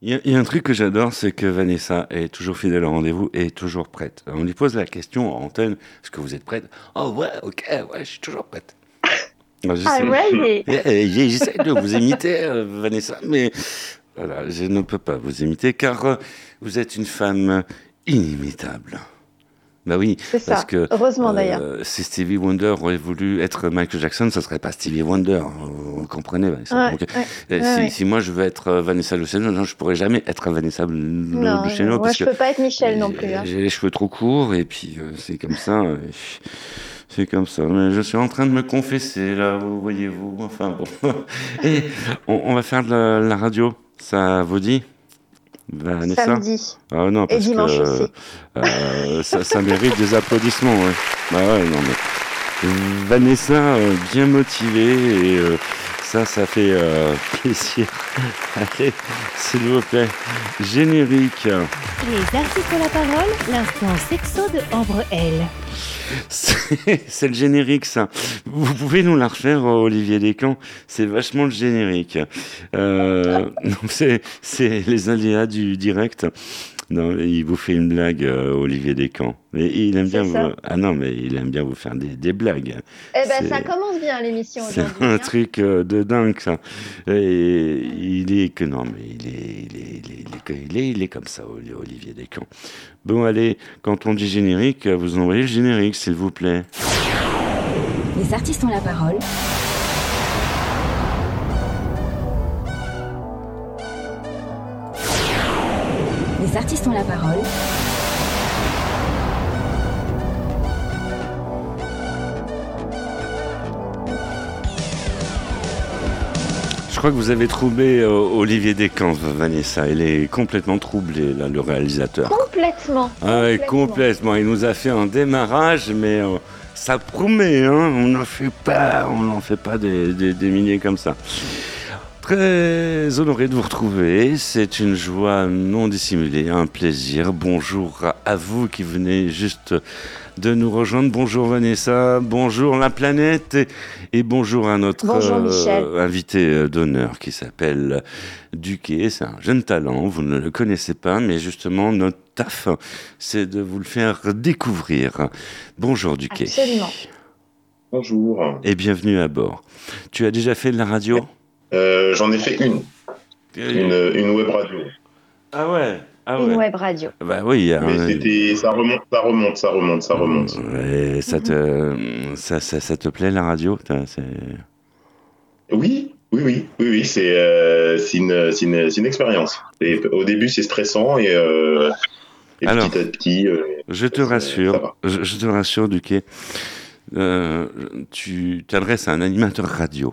Il y, a un truc que j'adore, c'est que Vanessa est toujours fidèle au rendez-vous et toujours prête. On lui pose la question en antenne est-ce que vous êtes prête? Oh, ouais, ok, ouais, je suis toujours prête. Ah, ouais J'essaie de vous imiter, euh, Vanessa, mais voilà, je ne peux pas vous imiter car euh, vous êtes une femme inimitable. Bah oui, parce ça. que heureusement d'ailleurs. Euh, si Stevie Wonder aurait voulu être Michael Jackson, ça serait pas Stevie Wonder. Vous comprenez euh, si, moi je veux être euh, Vanessa Luceno, je pourrais jamais être Vanessa Luceno. Moi parce je peux pas être Michel non plus. Hein. J'ai les cheveux trop courts et puis c'est comme ça. C'est comme ça. Mais je suis en train de me confesser là, vous voyez-vous. Enfin bon. et on, va faire de la radio. Ça vous dit? Vanessa Samedi. Ah non, parce Et dimanche que, aussi. Euh, ça, ça, mérite des applaudissements. Ouais. Bah ouais, non, mais Vanessa, euh, bien motivée, et euh, ça, ça fait euh, plaisir. Allez, s'il vous plaît, générique. Les artistes ont la parole, l'instant sexo de Ambre L. C'est le générique, ça. Vous pouvez nous la refaire, Olivier Descamps C'est vachement le générique. Euh, c'est les aléas du direct. Non, il vous fait une blague, euh, Olivier Descamps. Mais il aime bien vous... Ah non, mais il aime bien vous faire des, des blagues. Eh ben, ça commence bien l'émission aujourd'hui. C'est un hein. truc euh, de dingue, ça. Et il est que non, mais il est, il est, il est, il est, il est comme ça, Olivier Descamps. Bon, allez, quand on dit générique, vous envoyez le générique, s'il vous plaît. Les artistes ont la parole. Les artistes ont la parole. Je crois que vous avez troublé euh, Olivier Descamps, Vanessa. Il est complètement troublé, là, le réalisateur. Complètement. Ah ouais, complètement. Il nous a fait un démarrage, mais euh, ça promet, hein. On n'en fait pas, on n'en fait pas des, des, des milliers comme ça. Très honoré de vous retrouver. C'est une joie non dissimulée, un plaisir. Bonjour à vous qui venez juste de nous rejoindre. Bonjour Vanessa, bonjour la planète et, bonjour à notre euh, invité euh, d'honneur qui s'appelle Duquet. C'est un jeune talent, vous ne le connaissez pas, mais justement notre taf, c'est de vous le faire découvrir. Bonjour Duquet. Absolument. Bonjour. Et bienvenue à bord. Tu as déjà fait de la radio? Euh, j'en ai fait une. une. Une web radio. Ah ouais ah Une web radio. Bah oui. Mais c'était, ça remonte, ça remonte, ça remonte, ça remonte. Et ça te, ça, ça, ça, te plaît la radio Oui, oui, oui, oui, oui. C'est, euh, c'est une, une, une, expérience. Et au début, c'est stressant et, euh, et Alors, petit à petit. Euh, je te rassure, je, je, te rassure, Duquet. tu t'adresses à un animateur radio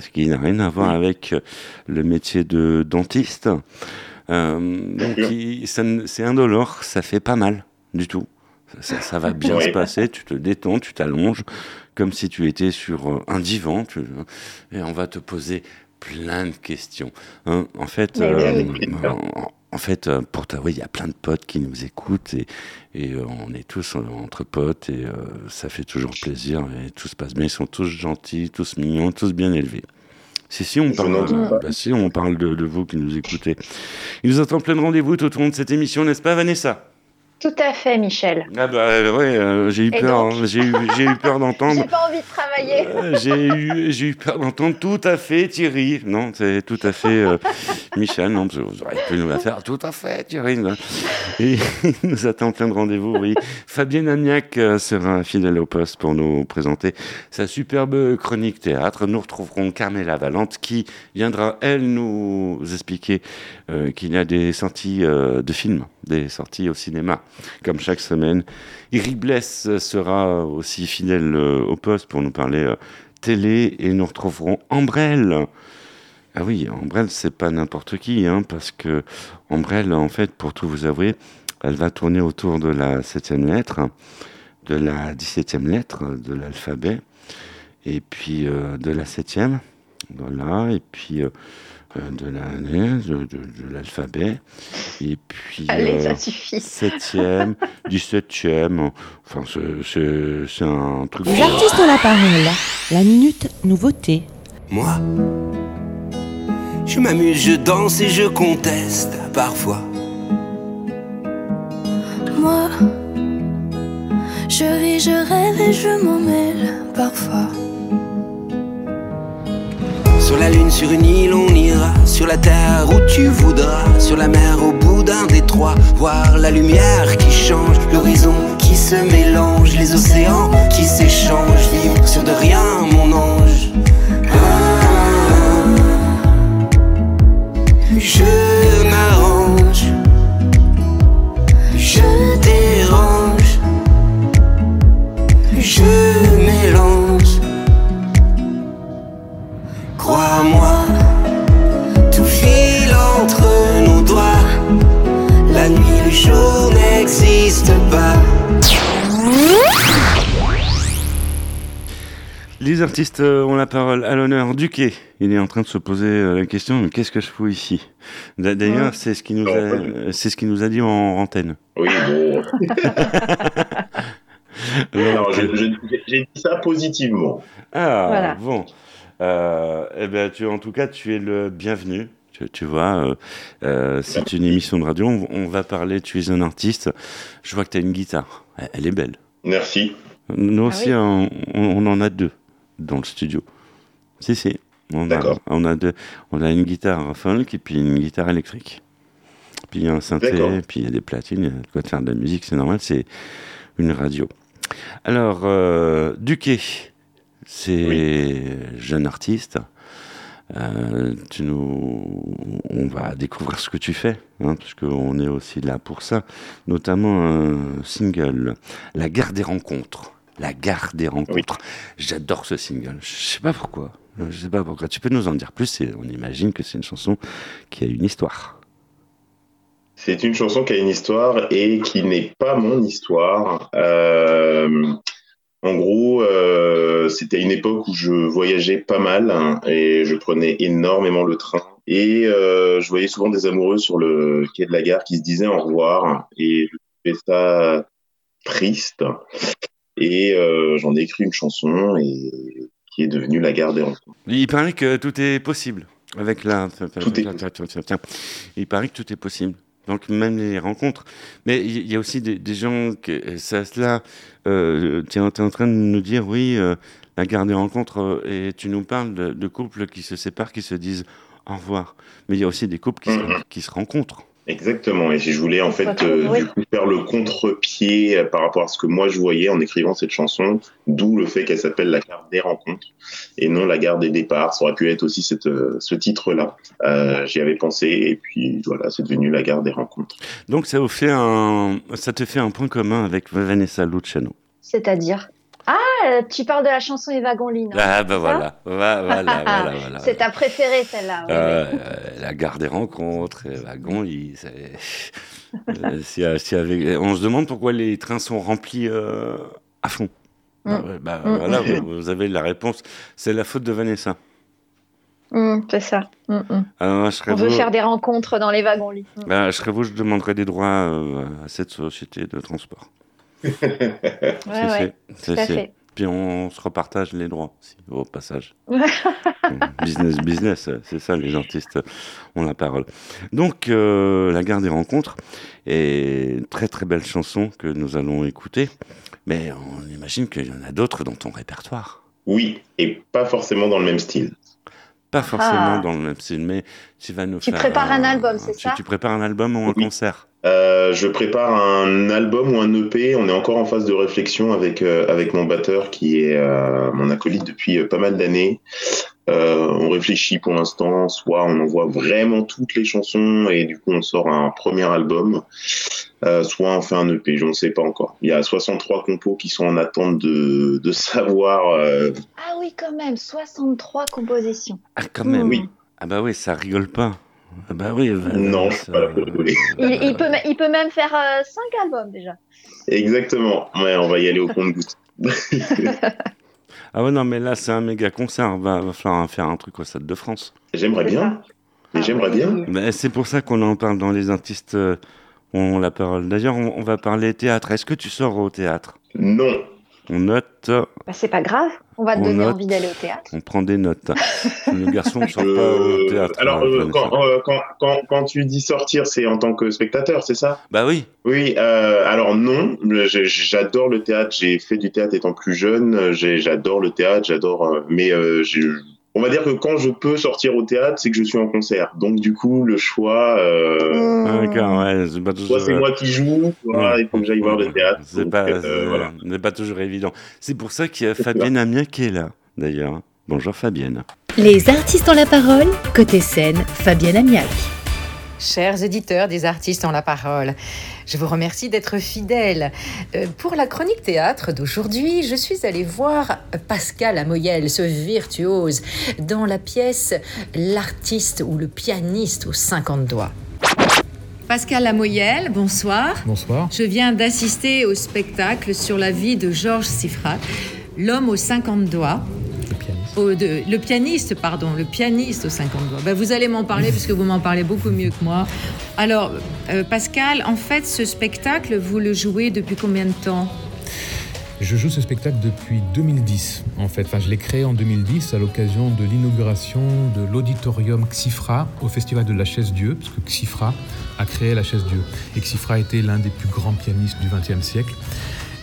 ce qui n'a rien à voir avec euh, le métier de dentiste. Euh, donc, c'est indolore, ça fait pas mal du tout. Ça, ça va bien se passer, tu te détends, tu t'allonges, comme si tu étais sur euh, un divan, tu, et on va te poser plein de questions. Hein, en fait, euh, en fait, euh, pour t'avouer, il y a plein de potes qui nous écoutent et, et euh, on est tous entre potes et euh, ça fait toujours plaisir et tout se passe bien. Ils sont tous gentils, tous mignons, tous bien élevés. Si, si, on parle, bah, si, on parle de, de, vous qui nous écoutez. Il nous attend plein de rendez-vous tout au long de cette émission, n'est-ce pas, Vanessa? Tout à fait, Michel. Ah bah ouais, euh, j'ai eu peur, hein. j'ai eu, j'ai eu peur d'entendre. j'ai pas envie de travailler. Euh, j'ai eu, j'ai eu peur d'entendre tout à fait Thierry. Non, c'est tout à fait euh, Michel. Non, vous auriez pu nous la faire. Tout à fait Thierry. Il nous attend plein de rendez-vous. Oui, Fabienne Amiac sera fidèle au poste pour nous présenter sa superbe chronique théâtre. Nous retrouverons Carmela Valente qui viendra elle nous expliquer qu'il y a des sorties de films, des sorties au cinéma comme chaque semaine. Eric Bless sera aussi fidèle euh, au poste pour nous parler euh, télé et nous retrouverons Ambrelle. Ah oui, Ambrelle, c'est pas n'importe qui, hein, parce que Ambrelle, en fait, pour tout vous avouer, elle va tourner autour de la septième lettre, de la dix-septième lettre de l'alphabet, et puis euh, de la septième, voilà, et puis euh, de l'année, de, de, de l'alphabet, et puis Allez, ça suffit. septième, dix-septième, enfin c'est un truc... Les artistes ont la parole, la minute nouveauté. Moi? Je m'amuse, je danse et je conteste parfois. Moi, je ris, je rêve et je m'en mêle parfois. Sur la lune, sur une île, on ira. Sur la terre où tu voudras. Sur la mer, au bout d'un détroit. Voir la lumière qui change, l'horizon qui se mélange, les océans qui s'échangent. Vivre sur de rien, mon ange. Artistes euh, ont la parole à l'honneur du quai. Il est en train de se poser euh, la question mais qu'est-ce que je fous ici? D'a- D'ailleurs, c'est ce qui nous a, c'est ce nous dit en antenne. Oui, bon. J'ai dit ça positivement. Ah, Voilà. bon. Euh, eh tu, en tout cas, tu es le bienvenu. Tu, tu vois, euh, euh, c'est une émission de radio. On, on va parler. Tu es un artiste. Je vois que tu as une guitare. Elle, elle est belle. Merci. Nous Ah aussi, oui on- on en a deux dans le studio. Si, si. On a, on a deux. On a une guitare folk et puis une guitare électrique. Puis il y a un synthé, puis il y a des platines. Il y a de quoi faire de la musique, c'est normal. C'est une radio. Alors, euh, Duquet, c'est jeune artiste. Euh, tu nous, on va découvrir ce que tu fais, hein, parce qu'on est aussi là pour ça. Notamment un single, La Gare des Rencontres. La Gare des Rencontres. J'adore ce single. Je sais pas pourquoi. Je sais pas pourquoi. Tu peux nous en dire plus On imagine que c'est une chanson qui a une histoire. C'est une chanson qui a une histoire et qui n'est pas mon histoire. Euh, en gros, euh, c'était une époque où je voyageais pas mal hein, et je prenais énormément le train. Et euh, je voyais souvent des amoureux sur le quai de la gare qui se disaient au revoir. Et je trouvais ça triste. Et euh, j'en ai écrit une chanson et qui est devenue La gare des rencontres. Il paraît que tout est possible. Avec la... Tout est- Tiens, Il paraît que tout est possible. Donc même les rencontres. Mais il y a aussi des, des gens que ça cela. Euh, tu es, en train de nous dire oui, euh, la gare des rencontres euh, et tu nous parles de, de couples qui se séparent, qui se disent au revoir. Mais il y a aussi des couples qui, se, Mhm. qui se rencontrent. Exactement. Et je voulais en fait euh, du coup faire le contre-pied euh, par rapport à ce que moi je voyais en écrivant cette chanson, d'où le fait qu'elle s'appelle La gare des rencontres et non La gare des départs. Ça aurait pu être aussi cette, euh, ce titre-là. Euh, J'y avais pensé et puis voilà, c'est devenu La gare des rencontres. Donc ça, vous fait un, ça te fait un point commun avec Vanessa Luciano. C'est-à-dire? Ah, euh, tu parles de la chanson Les wagons lits, non Ah bah ça voilà, voilà, voilà, voilà, voilà. C'est ta préférée, celle-là. oui, Euh, euh, la gare des rencontres, les wagons, il- c'est- euh, s'il y avait- on se demande pourquoi les trains sont remplis euh, à fond. Bah, Mm. ouais, bah, Mm. voilà, vous, vous avez la réponse. C'est la faute de Vanessa. Hum, c'est ça. Alors, je serais On veut vous, faire des rencontres dans les wagons lits. Hum. bah, je serais vous, je demanderais des droits euh, à cette société de transport. Ouais, tout à fait. Puis on se repartage les droits aussi, au passage. business, business, c'est ça, les artistes ont la parole. Donc, euh, La Gare des Rencontres est une très très belle chanson que nous allons écouter, mais on imagine qu'il y en a d'autres dans ton répertoire. Oui, et pas forcément dans le même style. Pas forcément Ah. dans le même style, mais tu vas nous Tu faire. prépares un album, c'est tu- ça Tu prépares un album ou un Oui. concert Euh, je prépare un album ou un EP. On est encore en phase de réflexion avec euh, avec mon batteur qui est euh, mon acolyte depuis euh, pas mal d'années. Euh, on réfléchit pour l'instant. Soit on envoie vraiment toutes les chansons et du coup on sort un premier album. Euh, soit on fait un EP. Je ne sais pas encore. Il y a 63 compos qui sont en attente de de savoir. euh, Ah oui, quand même, 63 compositions. Ah, quand même. Oui. Ah bah oui, ça rigole pas. Ah bah oui. bah, Non, je ça- suis pas là pour rigoler. Il, il peut, il peut même faire 5 albums déjà. Exactement. Ouais, on va y aller au compte-goutte. Ah ouais, non, mais là, c'est un méga concert. Va, va falloir faire un truc au Stade de France. J'aimerais bien. Et j'aimerais bien. Mais c'est pour ça qu'on en parle dans les artistes euh, ont la parole. D'ailleurs, on, on va parler théâtre. Est-ce que tu sors au théâtre? Non. On note, Bah, c'est pas grave, on va te On donner note. envie d'aller au théâtre. on prend des notes. Le garçon ne sort pas Euh, au théâtre. alors, hein, euh, quand, euh, quand, quand, quand tu dis sortir, c'est en tant que spectateur, c'est ça? Bah oui. Oui, euh, alors non, j'adore le théâtre, j'ai fait du théâtre étant plus jeune, j'adore le théâtre, j'adore, mais euh, j'ai- on va dire que quand je peux sortir au théâtre, c'est que je suis en concert. Donc du coup, le choix, euh, Ah. D'accord, ouais, c'est pas toujours. soit c'est moi qui joue, soit Ouais. il faut que j'aille voir le théâtre. C'est pas, euh, voilà. pas toujours évident. C'est pour ça qu'il y a Fabienne Amiens qui est là, d'ailleurs. Bonjour Fabienne. Les artistes ont la parole. Côté scène, Fabienne Amiac. Chers éditeurs des artistes ont la parole, je vous remercie d'être fidèles. Euh, pour la chronique théâtre d'aujourd'hui, je suis allée voir Pascal Amoyel, ce virtuose, dans la pièce L'artiste ou le pianiste aux 50 doigts. Pascal Amoyel, bonsoir. Bonsoir. Je viens d'assister au spectacle sur la vie de Georges Siffrat, l'homme aux 50 doigts. Le pianiste. Au- de- le pianiste, pardon, le pianiste aux 50 doigts. Ben, vous allez m'en parler puisque vous m'en parlez beaucoup mieux que moi. Alors, euh, Pascal, en fait, ce spectacle, vous le jouez depuis combien de temps? Je joue ce spectacle depuis 2010, en fait. Enfin, je l'ai créé en 2010 à l'occasion de l'inauguration de l'auditorium Xifra au Festival de la Chaise Dieu, parce que Xifra a créé la Chaise Dieu. Et Xifra était l'un des plus grands pianistes du XXe siècle.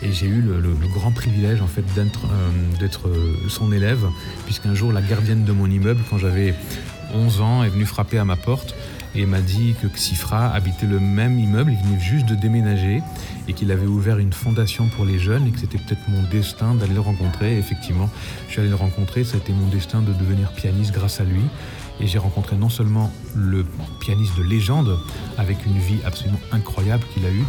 Et j'ai eu le, grand privilège, en fait, d'être euh, euh, son élève, puisqu'un jour, la gardienne de mon immeuble, quand j'avais 11 ans, est venue frapper à ma porte et m'a dit que Xifra habitait le même immeuble, il venait juste de déménager et qu'il avait ouvert une fondation pour les jeunes et que c'était peut-être mon destin d'aller le rencontrer. Effectivement, je suis allé le rencontrer, ça a été mon destin de devenir pianiste grâce à lui. Et j'ai rencontré non seulement le pianiste de légende, avec une vie absolument incroyable qu'il a eue,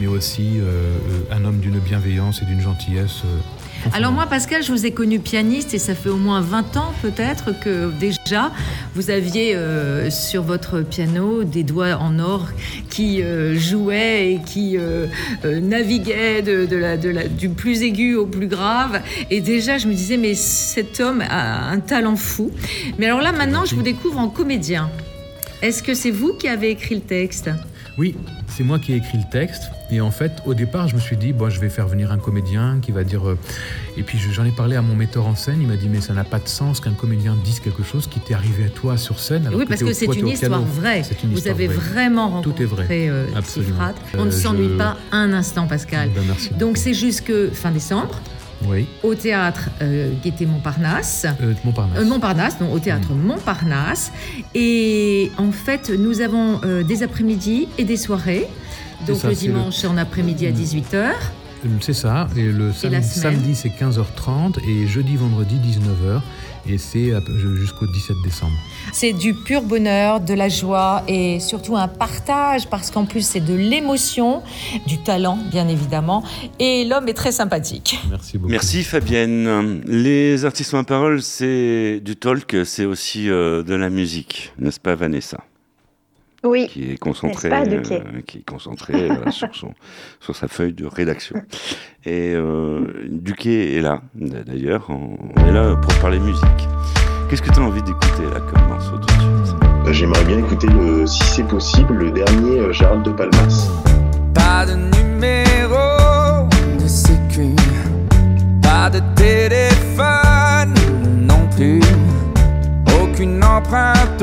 mais aussi euh, un homme d'une bienveillance et d'une gentillesse. euh, Alors moi, Pascal, je vous ai connu pianiste et ça fait au moins 20 ans peut-être que déjà vous aviez euh, sur votre piano des doigts en or qui euh, jouaient et qui euh, naviguaient de, de la, de la- du plus aigu au plus grave. Et déjà, je me disais, mais cet homme a un talent fou. Mais alors là, maintenant, je vous découvre en comédien. Est-ce que c'est vous qui avez écrit le texte? Oui, c'est moi qui ai écrit le texte. Et en fait, au départ, je me suis dit, bon, je vais faire venir un comédien qui va dire. euh, Et puis je- j'en ai parlé à mon metteur en scène. Il m'a dit, mais ça n'a pas de sens qu'un comédien dise quelque chose qui t'est arrivé à toi sur scène. alors Oui, parce que c'est une histoire vraie. Vous avez vraie. vraiment Tout est rencontré vrai. euh, Absolument. On ne Euh, s'ennuie je- pas un instant, Pascal. Ben, merci. Donc c'est jusque fin décembre Oui, au théâtre euh, Gaîté Montparnasse. euh, Montparnasse. Euh, Montparnasse, non, au théâtre Montparnasse. Et en fait, nous avons euh, des après-midi et des soirées. Donc ça, le dimanche en après-midi à 18h. Euh, C'est ça. Et le Et samedi, c'est 15h30 et jeudi, vendredi, 19h. Et c'est jusqu'au 17 décembre. C'est du pur bonheur, de la joie et surtout un partage parce qu'en plus c'est de l'émotion, du talent bien évidemment. Et l'homme est très sympathique. Merci beaucoup. Merci Fabienne. Les artistes en parole, c'est du talk, c'est aussi euh, de la musique, n'est-ce pas Vanessa? Oui, Qui est Duquet euh, qui est concentrée euh, sur, son, sur sa feuille de rédaction. Et euh, Duquet est là, d'ailleurs, on on est là pour parler musique. Qu'est-ce que tu as envie d'écouter là comme morceau tout de suite? J'aimerais bien écouter, le, si c'est possible, le dernier euh, Gérald de Palmas. Pas de numéro de sécu, pas de téléphone non plus, aucune empreinte,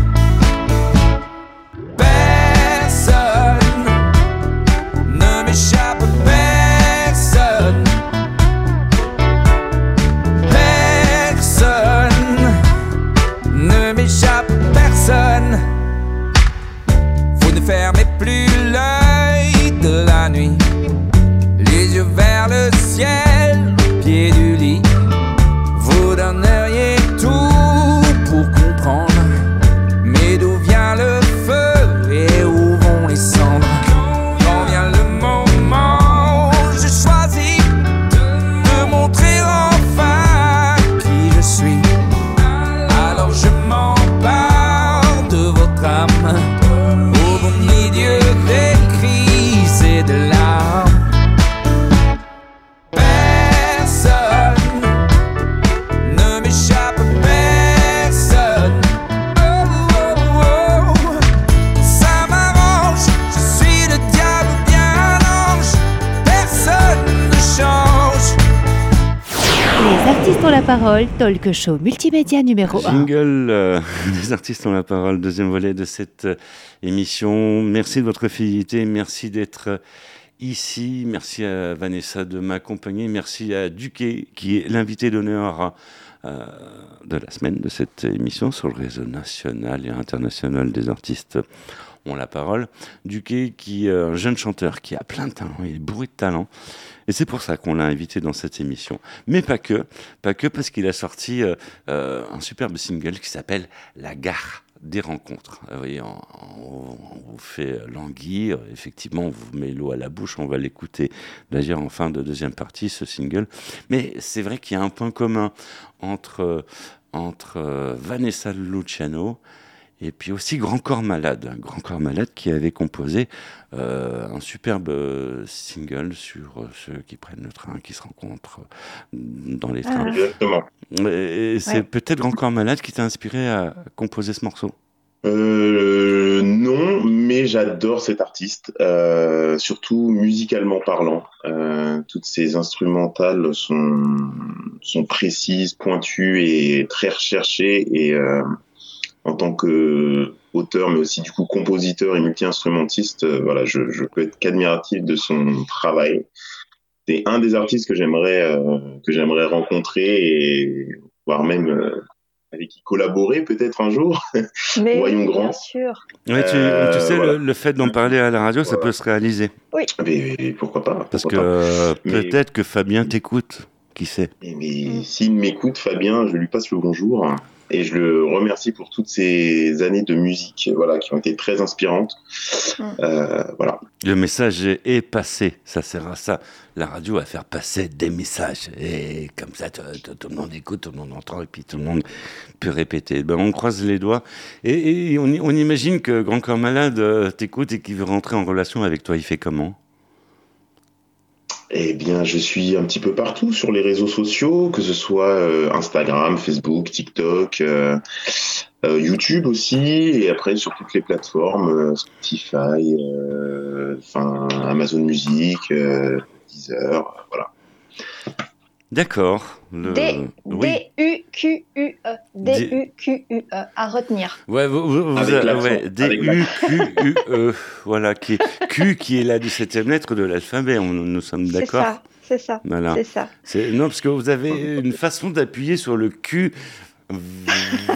Ne fermez plus l'œil de la nuit, les yeux vers le ciel, talk show multimédia numéro 1. Jingle euh, des artistes ont la parole, deuxième volet de cette euh, émission. Merci de votre fidélité, merci d'être euh, ici, merci à Vanessa de m'accompagner, merci à Duquet qui est l'invité d'honneur euh, de la semaine de cette émission sur le réseau national et international des artistes ont la parole. Duquet qui est un jeune chanteur qui a plein de talent, il est bourré de talent. Et c'est pour ça qu'on l'a invité dans cette émission. Mais pas que, pas que parce qu'il a sorti euh, euh, un superbe single qui s'appelle La gare des rencontres. Vous voyez, on, on- vous fait languir, effectivement, on vous met l'eau à la bouche, on va l'écouter d'ailleurs en fin de deuxième partie, ce single. Mais c'est vrai qu'il y a un point commun entre, entre euh, Vanessa Luciano et puis aussi Grand Corps Malade, Grand Corps Malade qui avait composé euh, un superbe euh, single sur euh, ceux qui prennent le train, qui se rencontrent dans les trains. Exactement. Et c'est Ouais. peut-être Grand Corps Malade qui t'a inspiré à composer ce morceau? Euh, non, mais j'adore cet artiste, euh, surtout musicalement parlant. Euh, toutes ses instrumentales sont, sont précises, pointues et très recherchées. Et euh, en tant que auteur, mais aussi du coup compositeur et multi-instrumentiste, euh, voilà, je, je peux être qu'admiratif de son travail. C'est un des artistes que j'aimerais euh, que j'aimerais rencontrer et voire même euh, avec qui collaborer peut-être un jour. Mais Voyons oui, grand. bien sûr. Ouais, tu, Euh, tu sais, voilà. le, le fait d'en parler à la radio, ça peut se réaliser. Mais pourquoi pas Parce que euh, Mais- peut-être que Fabien t'écoute. Qui sait Et Mais s'il m'écoute, Fabien, je lui passe le bonjour et je le remercie pour toutes ces années de musique, voilà, qui ont été très inspirantes. Mm. Euh, voilà. Le message est, passé. Ça sert à ça. La radio à faire passer des messages. Et comme ça, tout, tout- tout le monde écoute, tout le monde entend, et puis tout le monde peut répéter. Ben, on croise les doigts. Et, et on, on imagine que Grand Corps Malade euh, t'écoute et qu'il veut rentrer en relation avec toi. Il fait comment? Eh bien, je suis un petit peu partout sur les réseaux sociaux, que ce soit euh, Instagram, Facebook, TikTok, euh, euh, YouTube aussi, et après sur toutes les plateformes, euh, Spotify, euh, enfin Amazon Music, Deezer, voilà. D'accord. Le-. D-U-Q-U-E. D-U-Q-U-E. À retenir. Ouais, vous, vous- ouais, D-U-Q-U-E. voilà, qui est, Q qui est la 17e lettre de l'alphabet. On- Nous sommes C'est d'accord ça. C'est ça. Voilà. C'est ça. C'est- Non, parce que vous avez une façon d'appuyer sur le cul,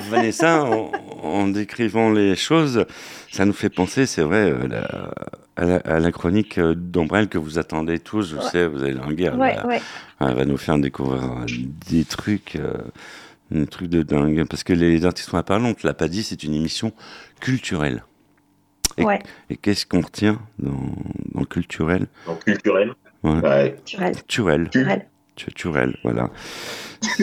Vanessa, en, en décrivant les choses. Ça nous fait penser, c'est vrai, euh, la- à, la, à la chronique euh, d'Ombrelle que vous attendez tous. Je Ouais. sais, vous allez. Elle, Ouais, va- ouais. elle va nous faire découvrir euh, des trucs, euh, des trucs de dingue. Parce que les artistes sont parler, on te l'a pas dit, c'est une émission culturelle. Et, Ouais. et qu'est-ce qu'on retient dans, dans le culturel? Donc culturel? Ouais. Ouais. Turel. Culturel. Turel. Voilà.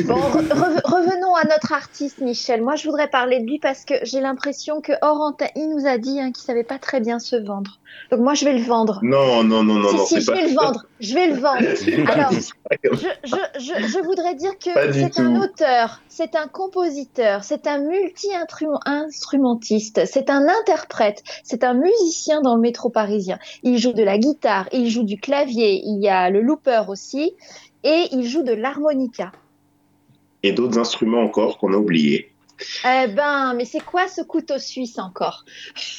Bon, re- re- revenons à notre artiste, Michel. Moi, je voudrais parler de lui parce que j'ai l'impression que hors antenne, il nous a dit hein, qu'il savait pas très bien se vendre. Donc moi, je vais le vendre. Non, non, non, non, si, non, si, je pas vais le vendre. Je vais le vendre. Alors, je, je, je, je voudrais dire que c'est un tout. auteur, c'est un compositeur, c'est un multi-instrumentiste, c'est un interprète, c'est un musicien dans le métro parisien. Il joue de la guitare, il joue du clavier, il y a le looper aussi, et il joue de l'harmonica. et d'autres instruments encore qu'on a oubliés. Eh ben, mais c'est quoi ce couteau suisse encore?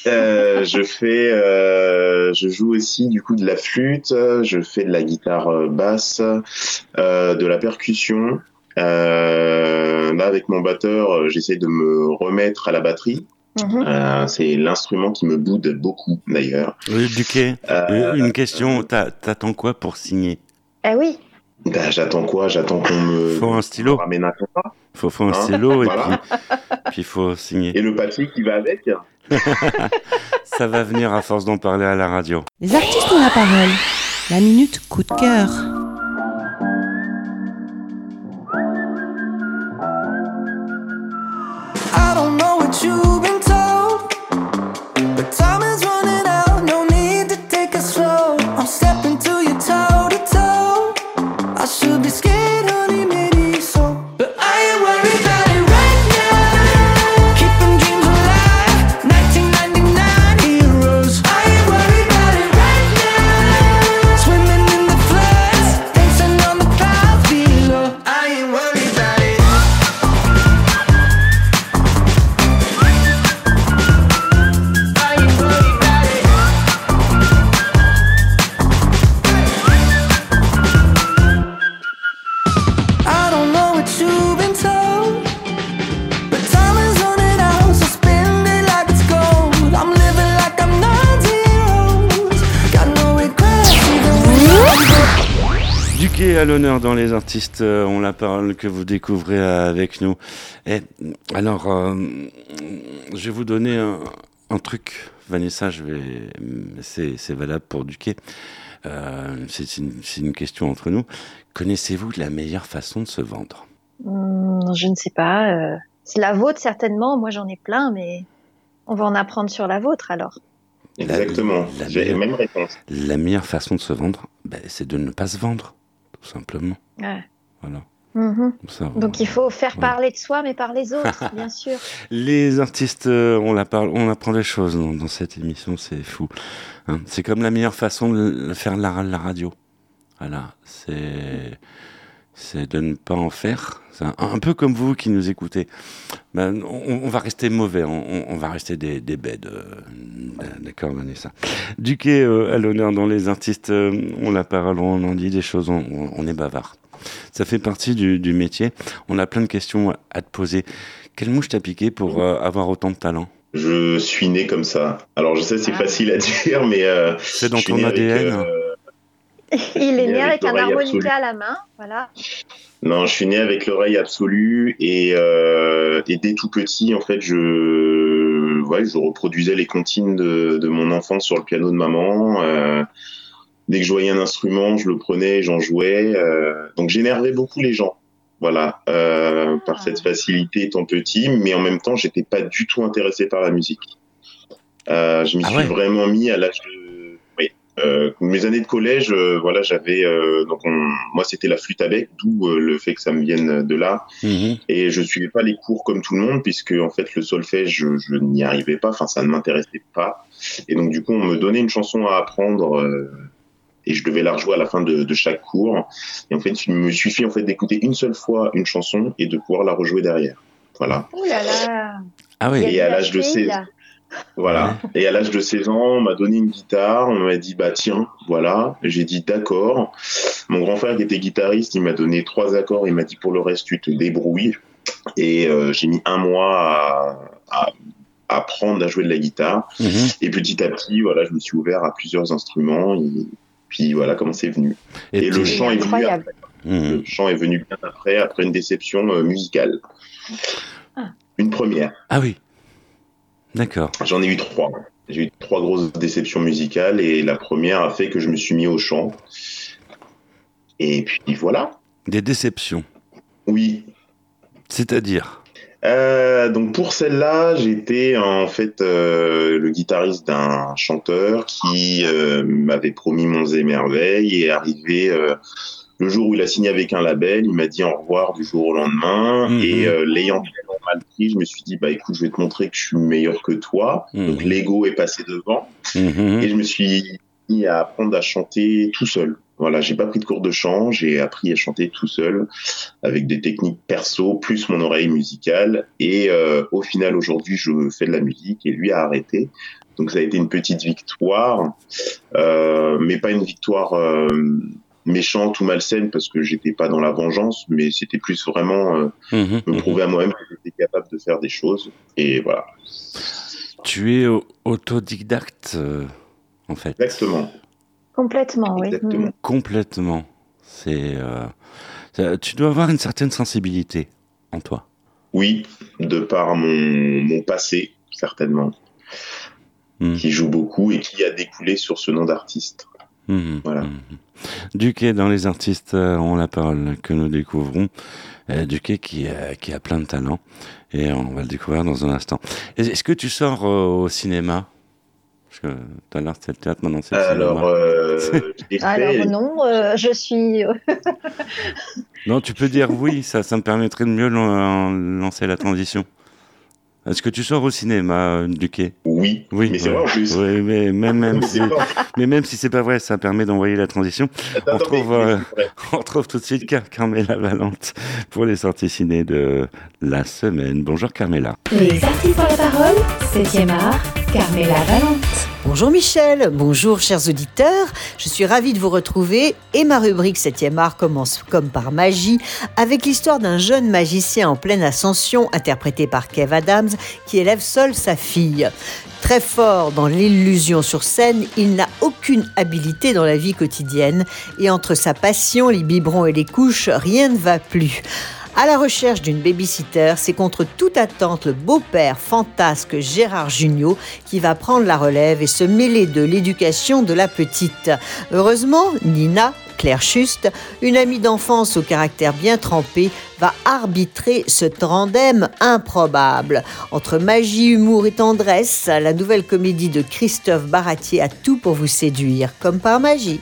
Euh, je fais, euh, je joue aussi du coup de la flûte, je fais de la guitare euh, basse, euh, de la percussion. Euh, là, avec mon batteur, j'essaie de me remettre à la batterie. Mhm. Euh, c'est l'instrument qui me boude beaucoup d'ailleurs. Oui, Duquet, Euh, une question, t'a- t'attends quoi pour signer? Eh oui, bah, j'attends quoi? J'attends qu'on me Faut un stylo, ramène un contrat faut, faut un Hein, stylo et voilà. puis il faut signer. et le papier qui va avec. Ça va venir à force d'en parler à la radio. Les artistes ont la parole. La minute coup de cœur. I don't know what you've à l'honneur dans les artistes, euh, on la parole que vous découvrez avec nous. Et alors, euh, je vais vous donner un, un truc, Vanessa, je vais, c'est, valable pour Duquet. Euh, c'est, une, question entre nous. Connaissez-vous la meilleure façon de se vendre? Hum, je ne sais pas. euh, c'est la vôtre certainement. Moi j'en ai plein, mais on va en apprendre sur la vôtre alors. Exactement. la J'ai la meilleure- même réponse. La meilleure façon de se vendre, ben, c'est de ne pas se vendre, tout simplement. Ouais. Voilà. Mhm. Ça, Donc il faut faire Ouais. parler de soi, mais par les autres, bien sûr. Les artistes, euh, on, la parle, on apprend des choses dans, dans cette émission, c'est fou. Hein, c'est comme la meilleure façon de faire la, la radio. Voilà, c'est c'est de ne pas en faire. C'est un, un peu comme vous qui nous écoutez. Ben, on, on va rester mauvais, on, va rester des, des bêtes. euh, D'accord, Vanessa. Duquet euh, à l'honneur dans les artistes, euh, on la parole, on en dit des choses, on, est bavard. Ça fait partie du, du métier. On a plein de questions à te poser. Quelle mouche t'a piqué pour euh, avoir autant de talent? Je suis né comme ça. Alors je sais, c'est Ah. facile à dire, mais euh, C'est dans ton avec, ADN euh, Il est né avec un l'oreille harmonica absolue. à la main, voilà. Non, je suis né avec l'oreille absolue et, euh, et dès tout petit, en fait, je, ouais, je reproduisais les comptines de, de mon enfance sur le piano de maman. Euh, dès que je voyais un instrument, je le prenais, j'en jouais. Euh, donc j'énervais beaucoup les gens. Voilà, euh, par cette facilité étant petit, mais en même temps, j'étais pas du tout intéressé par la musique. Euh, je m'y Ah suis ouais. vraiment mis à l'âge de, euh, mes années de collège, euh, voilà, j'avais euh, donc on- moi c'était la flûte à bec, d'où euh, le fait que ça me vienne de là. Mhm. Et je suivais pas les cours comme tout le monde puisque en fait le solfège je, je n'y arrivais pas, enfin ça ne m'intéressait pas. Et donc du coup on me donnait une chanson à apprendre euh, et je devais la rejouer à la fin de, de chaque cours. Et en fait il me suffit en fait d'écouter une seule fois une chanson et de pouvoir la rejouer derrière. Voilà. Ouh là là. Ah oui, Et à l'âge de fille, 16 là. Voilà. Et à l'âge de 16 ans, on m'a donné une guitare, on m'a dit bah tiens, voilà. J'ai dit d'accord. Mon grand frère qui était guitariste, il m'a donné trois accords, il m'a dit pour le reste tu te débrouilles. Et euh, j'ai mis un mois à, apprendre à jouer de la guitare. Mhm. Et petit à petit, voilà, je me suis ouvert à plusieurs instruments. Et puis voilà comment c'est venu. Et, le chant est venu. Incroyable. Mhm. Le chant est venu bien après, après une déception euh, musicale. Ah. Une première. Ah oui, d'accord. J'en ai eu trois. J'ai eu trois grosses déceptions musicales et la première a fait que je me suis mis au chant. Et puis voilà. Des déceptions, Oui. c'est-à-dire? Euh, donc pour celle-là, j'étais en fait euh, le guitariste d'un chanteur qui euh, m'avait promis monts et merveilles et arrivé le jour où il a signé avec un label, il m'a dit au revoir du jour au lendemain Mhm. et l'ayant mal pris, je me suis dit bah écoute, je vais te montrer que je suis meilleur que toi. Mhm. Donc l'ego est passé devant. Mhm. et je me suis mis à apprendre à chanter tout seul. Voilà, j'ai pas pris de cours de chant, j'ai appris à chanter tout seul avec des techniques perso plus mon oreille musicale et euh, au final aujourd'hui je fais de la musique et lui a arrêté. Donc ça a été une petite victoire, euh, mais pas une victoire euh, méchante ou malsaine parce que j'étais pas dans la vengeance, mais c'était plus vraiment euh, Mhm. me prouver à moi-même que j'étais capable de faire des choses et voilà. Tu es au- autodidacte, euh, en fait. Exactement, Complètement, oui. exactement. Complètement. C'est. euh, tu dois avoir une certaine sensibilité en toi. Oui, de par mon, mon passé, certainement, qui joue beaucoup et qui a découlé sur ce nom d'artiste. Mhm. Voilà. Mhm. Duquet dans les artistes euh, ont la parole que nous découvrons. Euh, Duquet qui, euh, qui a plein de talent et on va le découvrir dans un instant. Est- Est-ce que tu sors euh, au cinéma? Parce que tout à l'heure c'était le théâtre, maintenant c'est le Alors, cinéma. euh, Alors non, euh, je suis. Non, tu peux dire oui, ça, ça me permettrait de mieux lan- lancer la transition. Est-ce que tu sors au cinéma, Duquet? Oui, Oui, mais c'est ouais. vrai en plus. Oui, mais même, même, Mais si, c'est pas- mais même si c'est pas vrai, ça permet d'envoyer la transition. Attends, on attends, trouve, mais- euh. On retrouve tout de suite Car Carmela Valente pour les sorties ciné de la semaine. Bonjour Carmela. Les artistes ont la parole, 7e art, Carmela Valente. Bonjour Michel, bonjour chers auditeurs, je suis ravie de vous retrouver et ma rubrique 7e art commence comme par magie avec l'histoire d'un jeune magicien en pleine ascension interprété par Kev Adams qui élève seul sa fille. Très fort dans l'illusion sur scène, il n'a aucune habilité dans la vie quotidienne et entre sa passion, les biberons et les couches, rien ne va plus. À la recherche d'une babysitter, c'est contre toute attente le beau-père fantasque Gérard Jugnot qui va prendre la relève et se mêler de l'éducation de la petite. Heureusement, Nina, Claire Schuste, une amie d'enfance au caractère bien trempé, va arbitrer ce tandem improbable. Entre magie, humour et tendresse, la nouvelle comédie de Christophe Baratier a tout pour vous séduire, comme par magie.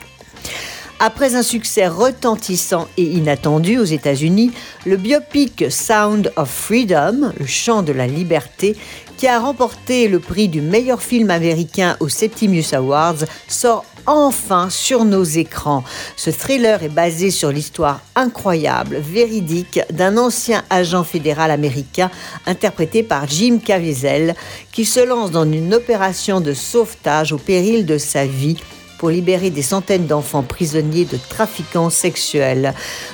Après un succès retentissant et inattendu aux États-Unis, le biopic Sound of Freedom, le chant de la liberté, qui a remporté le prix du meilleur film américain aux Septimius Awards, sort enfin sur nos écrans. Ce thriller est basé sur l'histoire incroyable, véridique, d'un ancien agent fédéral américain interprété par Jim Caviezel, qui se lance dans une opération de sauvetage au péril de sa vie pour libérer des centaines d'enfants prisonniers de trafiquants sexuels.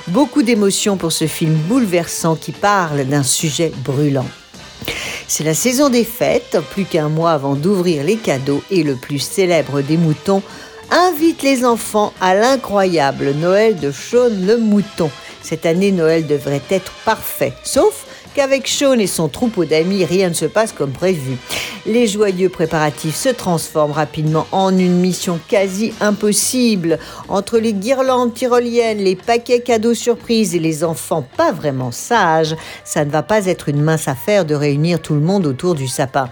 Beaucoup d'émotions pour ce film bouleversant qui parle d'un sujet brûlant. C'est la saison des fêtes, plus qu'un mois avant d'ouvrir les cadeaux et le plus célèbre des moutons invite les enfants à l'incroyable Noël de Sean le Mouton. Cette année, Noël devrait être parfait, sauf qu'avec Sean et son troupeau d'amis, rien ne se passe comme prévu. Les joyeux préparatifs se transforment rapidement en une mission quasi impossible. Entre les guirlandes tyroliennes, les paquets cadeaux surprises et les enfants pas vraiment sages, ça ne va pas être une mince affaire de réunir tout le monde autour du sapin.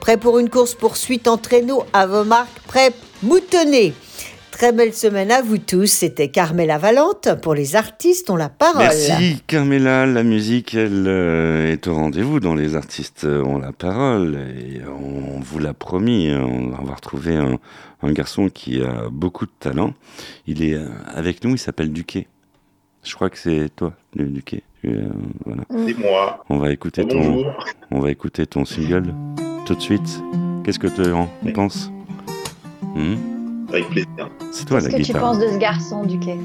Prêt pour une course-poursuite en traîneau à vos marques, prêt, moutonnez Très belle semaine à vous tous. C'était Carmela Valente. Pour les artistes, on la parole. Merci Carmela. La musique, elle euh, est au rendez-vous dans les artistes euh, ont la parole. Et on vous l'a promis, hein, on va retrouver un, un, garçon qui a beaucoup de talent. Il est euh, avec nous, il s'appelle Duquet. Je crois que c'est toi, Duquet. Voilà. C'est moi. On va écouter ton, on va écouter ton single tout de suite. Qu'est-ce que tu en penses? Hmm? Avec plaisir. C'est toi Qu'est-ce que guitare. tu penses de ce garçon, Duquet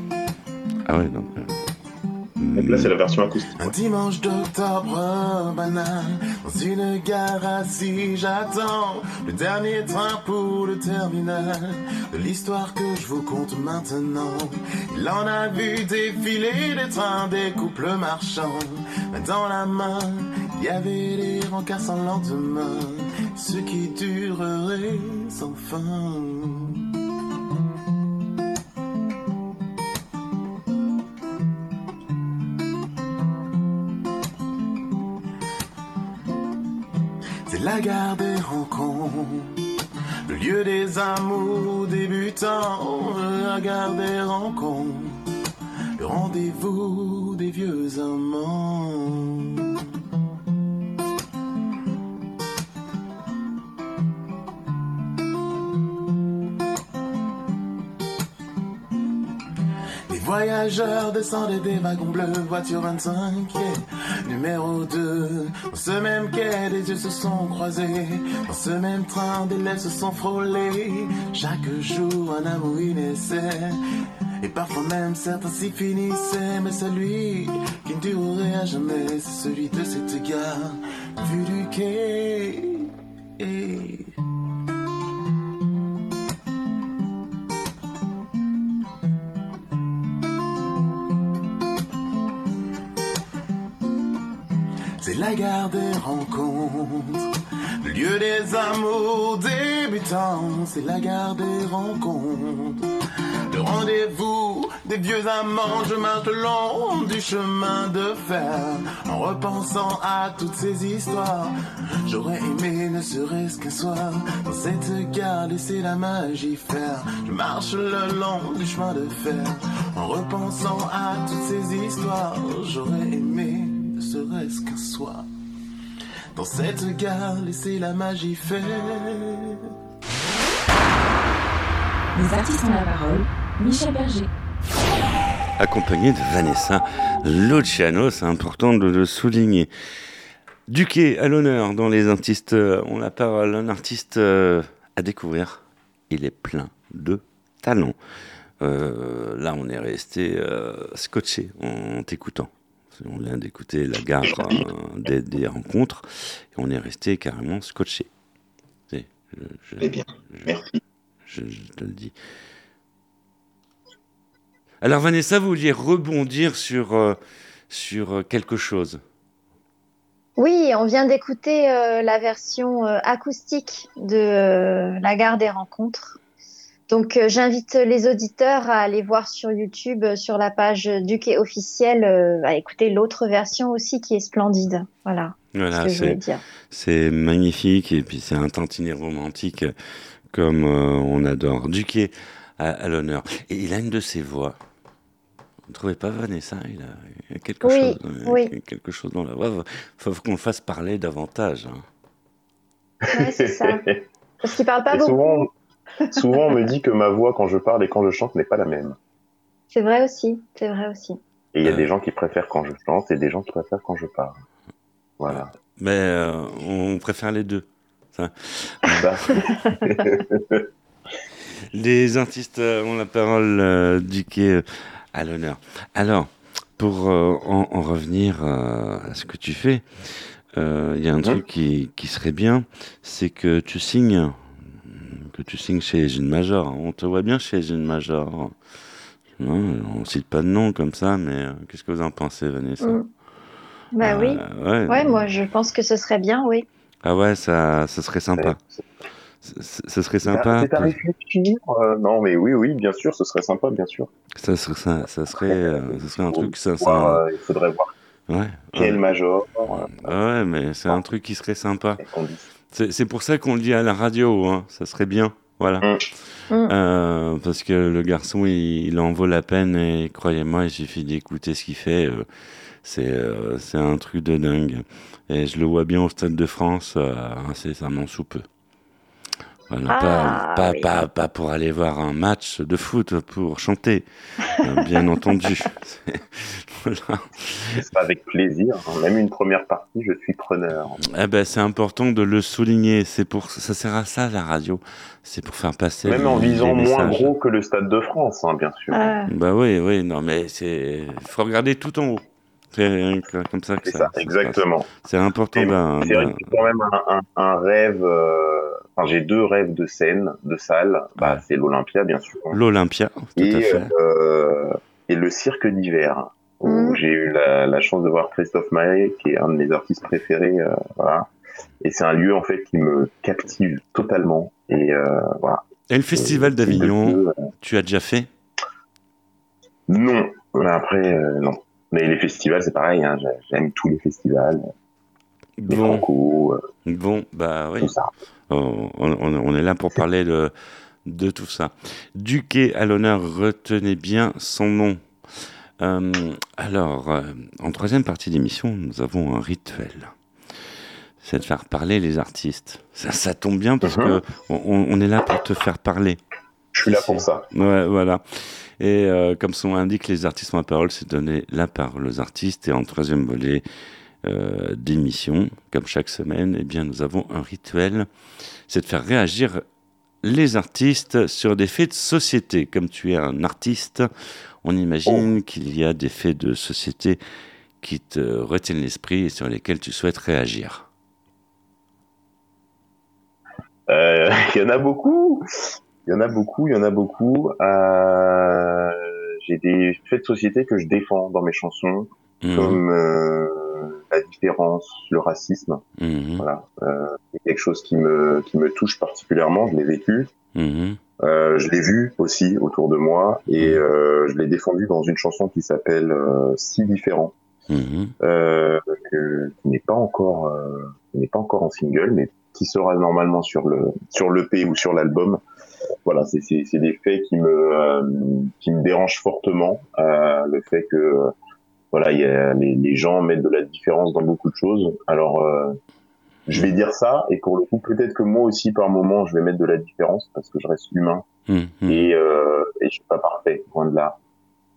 Ah ouais, non. Donc là, c'est la version acoustique. Un dimanche d'octobre banal, dans une gare assis, j'attends le dernier train pour le terminal de l'histoire que je vous conte maintenant. Il en a vu défiler des trains, des couples marchands. Mais dans la main, il y avait les rencarts sans lendemain, ce qui durerait sans fin. La gare des rencontres, le lieu des amours débutants, la gare des rencontres, le rendez-vous des vieux amants. Voyageurs descendaient des wagons bleus, voiture 25, yeah. numéro 2. Dans ce même quai, des yeux se sont croisés. Dans ce même train, des lèvres se sont frôlées. Chaque jour, un amour y naissait. Et parfois même certains s'y finissaient. Mais celui qui ne durerait à jamais, c'est celui de cette gare, vu du quai. La gare des rencontres, lieu des amours débutants. C'est la gare des rencontres, le rendez-vous des vieux amants. Je marche le long du chemin de fer en repensant à toutes ces histoires. J'aurais aimé ne serait-ce qu'un soir dans cette gare laisser la magie faire. Je marche le long du chemin de fer en repensant à toutes ces histoires. J'aurais aimé serait-ce qu'un soir. Dans cette gare, laissez la magie faire. Les artistes ont la parole. Michel Berger. Accompagné de Vanessa Luciano, c'est important de le souligner. Duquet à l'honneur dans les artistes. euh, On la parole, un artiste euh, à découvrir. Il est plein de talent. Euh, là, on est resté euh, scotché en t'écoutant. On vient d'écouter la gare euh, des, des rencontres et on est resté carrément scotché. C'est- je- je- Eh bien, merci. je, je te le dis. Alors Vanessa, vous vouliez rebondir sur, euh, sur euh, quelque chose? Oui, on vient d'écouter euh, la version euh, acoustique de euh, La gare des rencontres. Donc euh, j'invite les auditeurs à aller voir sur YouTube, euh, sur la page du quai officiel, euh, à écouter l'autre version aussi qui est splendide. Voilà. Voilà, ce que je voulais c'est dire. c'est magnifique et puis c'est un tantinet romantique comme euh, on adore. Duquet à, à l'honneur. Et il a une de ses voix. Vous ne trouvez pas Vanessa il a, il a quelque Oui, chose, oui. quelque chose dans la voix. Faut, faut qu'on le fasse parler davantage. hein. Ouais, c'est ça. Parce qu'il parle pas Et beaucoup. souvent, souvent, on me dit que ma voix, quand je parle et quand je chante, n'est pas la même. C'est vrai aussi. C'est vrai aussi. Et il y a Euh. des gens qui préfèrent quand je chante et des gens qui préfèrent quand je parle. Voilà. Mais euh, on préfère les deux. Ça. Ça. Les artistes euh, ont la parole euh, du quai euh, à l'honneur. Alors, pour euh, en, en revenir euh, à ce que tu fais, euh, il y a un truc qui, qui serait bien, c'est que tu signes, que tu signes chez une major. On te voit bien chez une major. Non, on cite pas de nom comme ça, mais euh, qu'est-ce que vous en pensez, Vanessa Mm. Bah oui. ouais. Ouais, moi je pense que ce serait bien, oui. Ah ouais, ça, ça serait sympa. Ce serait sympa. C'est à réfléchir. euh, non, mais oui, oui, bien sûr, ce serait sympa, bien sûr. Ça serait, ça, ça serait, euh, ça serait un truc, ça, euh, il faudrait voir ouais. quel ouais. major. euh, Ah ouais, mais c'est un truc qui serait sympa. dit. C'est c'est pour ça qu'on le dit à la radio, hein. ça serait bien. Voilà. Mm. Euh, parce que le garçon, il, il en vaut la peine et croyez-moi, il suffit d'écouter ce qu'il fait. euh, c'est euh, c'est un truc de dingue. Et je le vois bien au Stade de France, euh, incessamment sous peu. Voilà, Ah, pas, pas, oui. pas, pas pour aller voir un match de foot, pour chanter, bien entendu. Voilà. Ce sera avec plaisir. hein. Même une première partie, je suis preneur. Eh ben, c'est important de le souligner. C'est pour, ça sert à ça la radio. C'est pour faire passer. Même en les- visant moins gros que le Stade de France, hein, bien sûr. Ah, Bah oui, oui, non, mais c'est, faut regarder tout en haut. C'est comme ça que exactement. C'est important d'un. C'est quand même un, un- un rêve. euh, Enfin, j'ai deux rêves de scène, de salle. Bah, c'est l'Olympia, bien sûr. L'Olympia, tout et, à fait. euh, et le cirque d'hiver, où Mhm. j'ai eu la, la chance de voir Christophe Maé, qui est un de mes artistes préférés. euh, voilà. Et c'est un lieu en fait qui me captive totalement. Et euh, voilà. Et le festival Euh, d'Avignon, de- tu as déjà fait? Non, mais après euh, non. Mais les festivals, c'est pareil. Hein, j'ai- J'aime tous les festivals, les Bon, Franco, euh, bon, bah oui. tout ça. On, on- on est là pour parler de, de tout ça. Duquet à l'honneur, retenez bien son nom. Euh, alors, euh, en troisième partie d'émission, nous avons un rituel. C'est de faire parler les artistes. Ça, ça tombe bien parce Mhm. que on, on est là pour te faire parler. Je suis là pour ça. Ouais, voilà. Et euh, comme son nom l'indique, les artistes ont la parole, c'est donner la parole aux artistes. Et en troisième volet d'émission, comme chaque semaine, eh bien, nous avons un rituel, c'est de faire réagir les artistes sur des faits de société. Comme tu es un artiste, on imagine qu'il y a des faits de société qui te retiennent l'esprit et sur lesquels tu souhaites réagir. Euh, Il y en a beaucoup. Il y en a beaucoup. Il y en a beaucoup. Euh, J'ai des faits de société que je défends dans mes chansons, Mhm. comme euh, la différence, le racisme. Mhm. Voilà, euh, c'est quelque chose qui me qui me touche particulièrement. Je l'ai vécu. Mhm. Euh, je l'ai vu aussi autour de moi et euh, je l'ai défendu dans une chanson qui s'appelle euh, Si différent, Mhm. euh, que, qui n'est pas encore euh, qui n'est pas encore en single, mais qui sera normalement sur le sur l'EP ou sur l'album. Voilà, c'est c'est c'est des faits qui me euh, qui me dérangent fortement. Euh, le fait que voilà, il y a, les, les gens mettent de la différence dans beaucoup de choses. Alors euh, je vais dire ça et pour le coup peut-être que moi aussi par moment je vais mettre de la différence parce que je reste humain Mhm. et, euh, et je suis pas parfait, loin de là.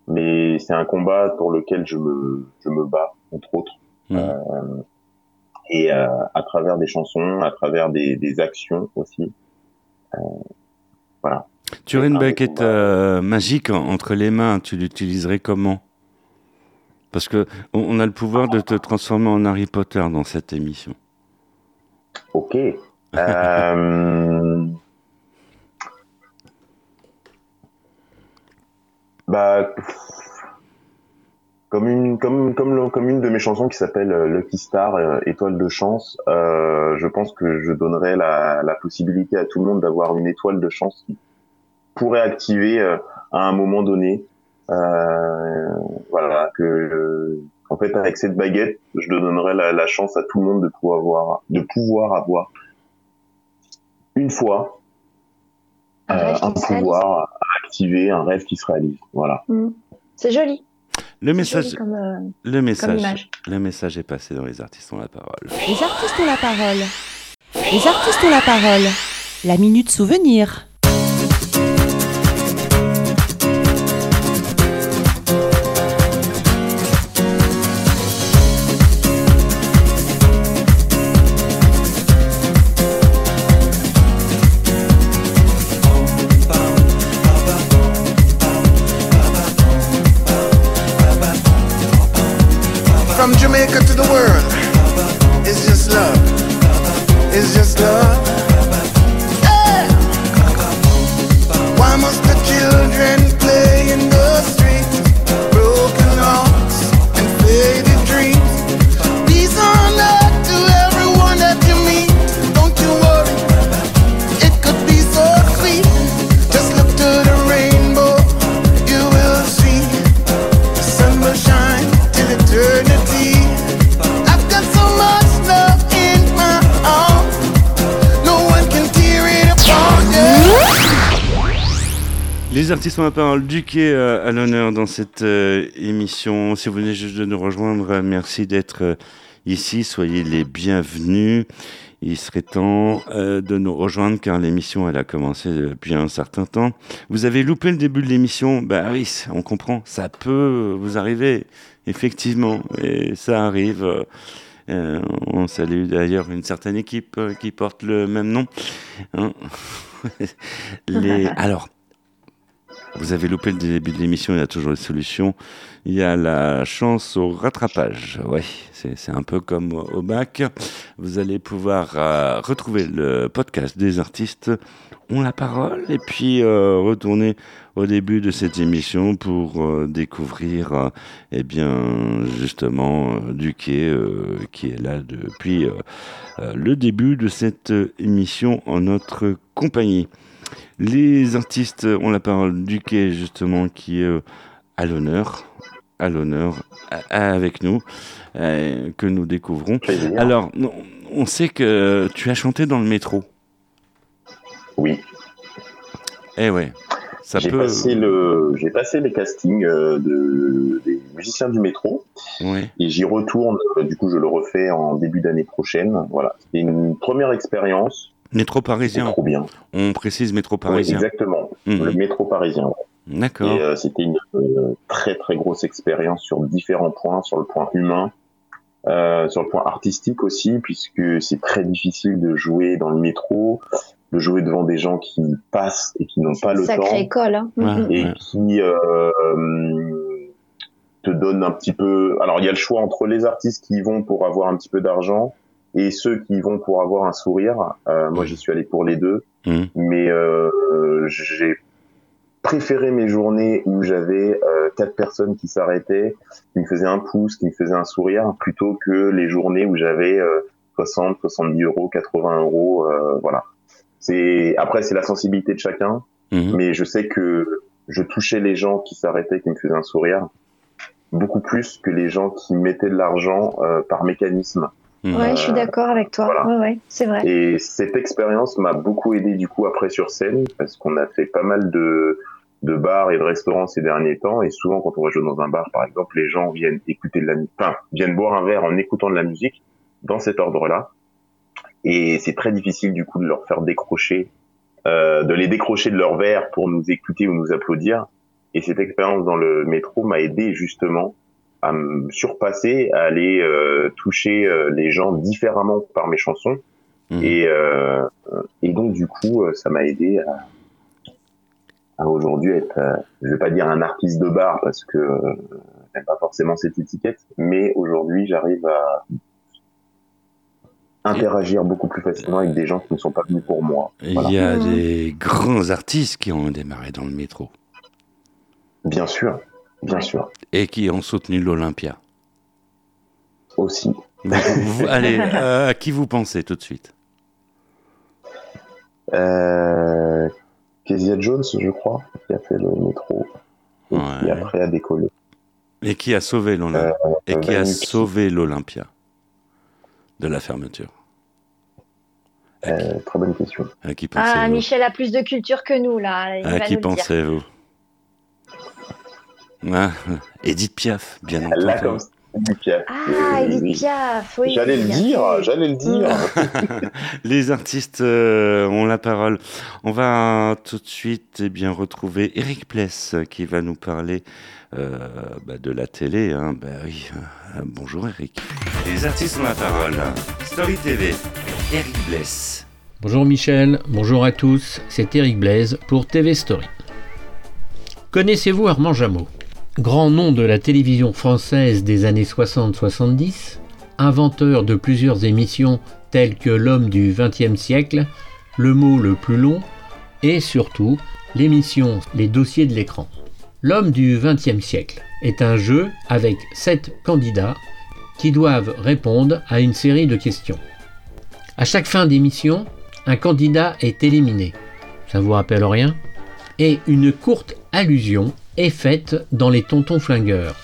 Mais c'est un combat pour lequel je me, je me bats, entre autres. Mhm. Euh, et euh, à travers des chansons, à travers des, des actions aussi. Euh, voilà. Tu aurais une baguette euh, magique en- entre les mains, tu l'utiliserais comment? Parce que on a le pouvoir de te transformer en Harry Potter dans cette émission. Ok. Euh, bah, comme une, comme, comme, comme une de mes chansons qui s'appelle euh, Lucky Star, euh, étoile de chance, euh, je pense que je donnerais la, la possibilité à tout le monde d'avoir une étoile de chance qui pourrait activer euh, à un moment donné. Euh, voilà, que euh, en fait avec cette baguette, je donnerais la, la chance à tout le monde de pouvoir avoir, de pouvoir avoir une fois Un euh, un pouvoir à activer un rêve qui se réalise. Voilà. Mm. C'est joli. Le message, comme, euh, le message, image. le message est passé dans les artistes ont la parole. Les artistes ont la parole. Les artistes ont la parole. La minute souvenir. Les artistes ont la parole du quai euh, à l'honneur dans cette euh, émission. Si vous venez juste de nous rejoindre, euh, merci d'être ici. Soyez les bienvenus. Il serait temps de nous rejoindre car l'émission elle a commencé depuis un certain temps. Vous avez loupé le début de l'émission, bah oui, on comprend, ça peut vous arriver, effectivement, et ça arrive. on salue d'ailleurs une certaine équipe qui porte le même nom. hein. Les... Alors, vous avez loupé le début de l'émission, il y a toujours des solutions. Il y a la chance au rattrapage. Oui, c'est un peu comme au bac. Vous allez pouvoir euh, retrouver le podcast des artistes ont la parole et puis euh, retourner au début de cette émission pour euh, découvrir eh bien justement Duquet qui est là depuis le début de cette émission en notre compagnie. Les artistes ont la parole du quai, justement, qui est euh, à l'honneur, à l'honneur, avec nous, euh, que nous découvrons. Alors, on- sait que tu as chanté dans le métro. Oui. Eh ouais, ça J'ai peut... passé le, j'ai passé les castings euh, de, des musiciens du métro. Ouais. Et j'y retourne. Du coup, je le refais en début d'année prochaine. Voilà. C'était une première expérience. Métro parisien. Trop bien. On précise métro Oui, parisien. exactement. Mhm. Le métro parisien. D'accord. Et euh, c'était une euh, très très grosse expérience sur différents points, sur le point humain, euh, sur le point artistique aussi, puisque c'est très difficile de jouer dans le métro, de jouer devant des gens qui passent et qui n'ont pas le Sacrée temps école. Hein. Et qui euh, te donnent un petit peu. Alors il y a le choix entre les artistes qui y vont pour avoir un petit peu d'argent et ceux qui vont pour avoir un sourire. Euh, moi j'y suis allé pour les deux, Mhm. mais euh, j'ai préféré mes journées où j'avais euh, quatre personnes qui s'arrêtaient, qui me faisaient un pouce, qui me faisaient un sourire, plutôt que les journées où j'avais euh, 60, 70 euros, 80 euros, euh, voilà. C'est après c'est la sensibilité de chacun, Mhm. mais je sais que je touchais les gens qui s'arrêtaient, qui me faisaient un sourire, beaucoup plus que les gens qui mettaient de l'argent euh, par mécanisme. Ouais, je suis d'accord avec toi. voilà. Ouais, ouais, c'est vrai. et cette expérience m'a beaucoup aidé du coup après sur scène parce qu'on a fait pas mal de de bars et de restaurants ces derniers temps et souvent quand on va jouer dans un bar par exemple les gens viennent écouter de la musique enfin viennent boire un verre en écoutant de la musique dans cet ordre-là et c'est très difficile du coup de leur faire décrocher euh, de les décrocher de leur verre pour nous écouter ou nous applaudir et cette expérience dans le métro m'a aidé justement à me surpasser, à aller euh, toucher euh, les gens différemment par mes chansons. Mhm. Et, euh, et donc, du coup, ça m'a aidé à, à aujourd'hui être, euh, je vais pas dire un artiste de bar parce que euh, j'aime pas forcément cette étiquette, mais aujourd'hui, j'arrive à interagir beaucoup plus facilement avec des gens qui ne sont pas venus pour moi. Il Voilà. y a des grands artistes qui ont démarré dans le métro Bien sûr, bien sûr. et qui ont soutenu l'Olympia. Aussi. Vous- vous- allez, euh, à qui vous pensez tout de suite? Euh, Kezia Jones, je crois, qui a fait le métro et qui après a décollé. Et qui a sauvé l'Olympia Euh, Et qui a sauvé l'Olympia de la fermeture? Euh, très bonne question. À qui Ah, pensez-vous? Michel a plus de culture que nous, là. Il À va qui pensez-vous? Ah, Edith Piaf, bien Là, comme entendu. ça, Edith Piaf. Ah, Edith oui. Piaf, oui. J'allais le dire, j'allais le dire. Les artistes euh, ont la parole. On va tout de suite eh bien, retrouver Eric Pless qui va nous parler euh, bah, de la télé. Hein. Bah oui. Euh, bonjour Eric. Les artistes ont la parole. Story TV. Eric Pless. Bonjour Michel, bonjour à tous, c'est Eric Blaise pour TV Story. Connaissez-vous Armand Jameau? Grand nom de la télévision française des années 60-70, inventeur de plusieurs émissions telles que L'homme du XXe siècle, Le mot le plus long et surtout l'émission Les dossiers de l'écran. L'homme du XXe siècle est un jeu avec sept candidats qui doivent répondre à une série de questions. À chaque fin d'émission, un candidat est éliminé. Ça vous rappelle rien? Et une courte allusion est faite dans les Tontons Flingueurs.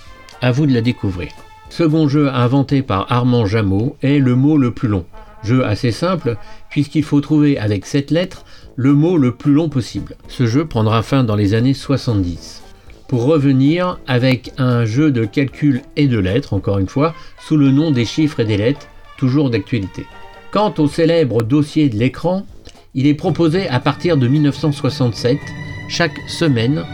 À vous de la découvrir. Second jeu inventé par Armand Jameau est le mot le plus long. Jeu assez simple puisqu'il faut trouver avec cette lettre le mot le plus long possible. Ce jeu prendra fin dans les années 70. Pour revenir avec un jeu de calcul et de lettres, encore une fois, sous le nom des chiffres et des lettres, toujours d'actualité. Quant au célèbre dossier de l'écran, il est proposé à partir de 1967, chaque semaine,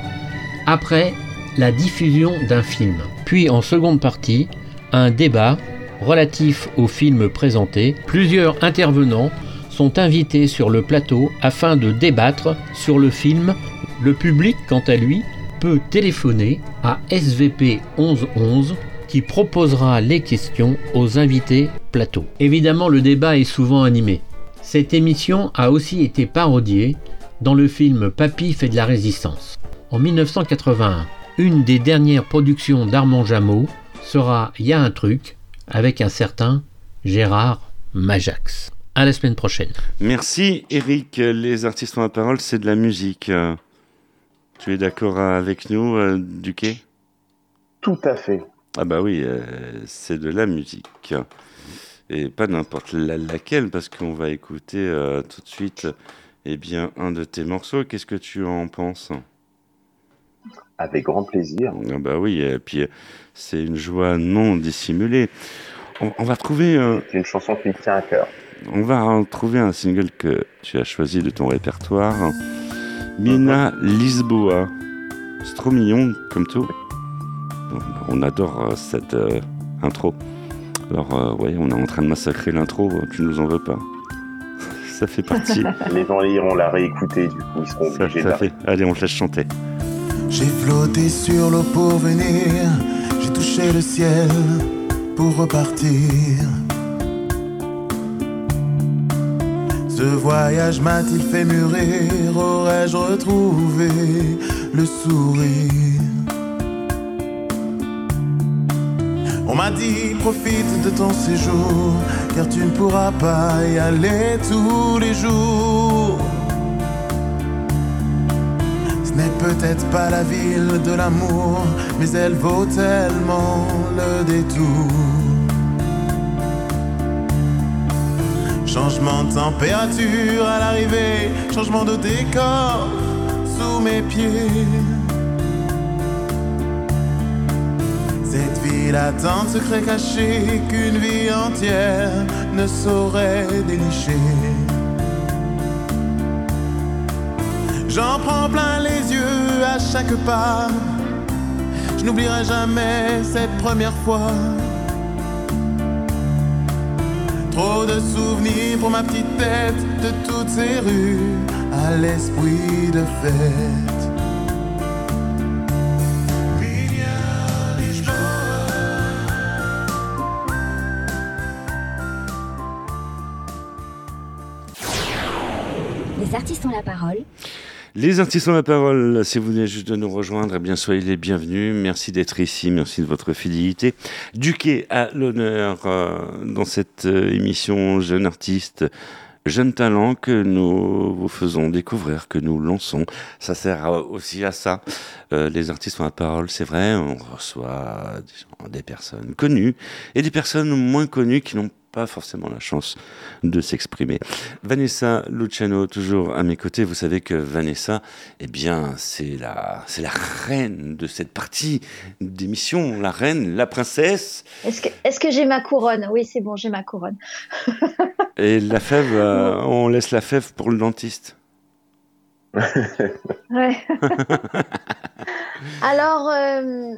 après la diffusion d'un film. Puis en seconde partie, un débat relatif au film présenté. Plusieurs intervenants sont invités sur le plateau afin de débattre sur le film. Le public, quant à lui, peut téléphoner à SVP 1111 qui proposera les questions aux invités plateau. Évidemment, le débat est souvent animé. Cette émission a aussi été parodiée dans le film Papy fait de la résistance. En 1981, une des dernières productions d'Armand Jameau sera Y a un truc avec un certain Gérard Majax. À la semaine prochaine. Merci Eric. Les artistes ont la parole, c'est de la musique. Tu es d'accord avec nous, euh, Duquet? Tout à fait. Ah bah oui, euh, c'est de la musique. Et pas n'importe la- laquelle, parce qu'on va écouter euh, tout de suite eh bien, un de tes morceaux. Qu'est-ce que tu en penses? Avec grand plaisir. Ah bah oui, et puis euh, c'est une joie non dissimulée. On, on va trouver... euh, C'est une chanson qui me tient à cœur. On va trouver un single que tu as choisi de ton répertoire. Mina Lisboa. C'est trop mignon comme tout. On adore euh, cette euh, intro. Alors, euh, ouais, on est en train de massacrer l'intro, tu nous en veux pas. Ça fait partie. Les gens iront la réécouter, du coup, ils seront ça, obligés ça d'arrêter. fait. Allez, on te laisse chanter. J'ai flotté sur l'eau pour venir, j'ai touché le ciel pour repartir. Ce voyage m'a-t-il fait mûrir? Aurais-je retrouvé le sourire? On m'a dit profite de ton séjour car tu ne pourras pas y aller tous les jours. N'est peut-être pas la ville de l'amour, mais elle vaut tellement le détour. Changement de température à l'arrivée, changement de décor sous mes pieds. Cette ville a tant de secrets cachés qu'une vie entière ne saurait dénicher. J'en prends plein les yeux à chaque pas. Je n'oublierai jamais cette première fois. Trop de souvenirs pour ma petite tête de toutes ces rues à l'esprit de fête. Les artistes ont la parole. Les artistes ont la parole. Si vous venez juste de nous rejoindre, eh bien soyez les bienvenus. Merci d'être ici. Merci de votre fidélité. Duquet à l'honneur euh, dans cette euh, émission Jeune Artiste. Jeune talent que nous vous faisons découvrir, que nous lançons. Ça sert euh, aussi à ça. Les artistes ont la parole, c'est vrai. On reçoit des, des personnes connues et des personnes moins connues qui n'ont pas forcément la chance de s'exprimer. Vanessa Luciano, toujours à mes côtés. Vous savez que Vanessa, eh bien, c'est la, c'est la reine de cette partie d'émission, la reine, la princesse. Est-ce que, est-ce que j'ai ma couronne? Oui, c'est bon, j'ai ma couronne. Et la fève, euh, on laisse la fève pour le dentiste. Ouais. Alors, euh,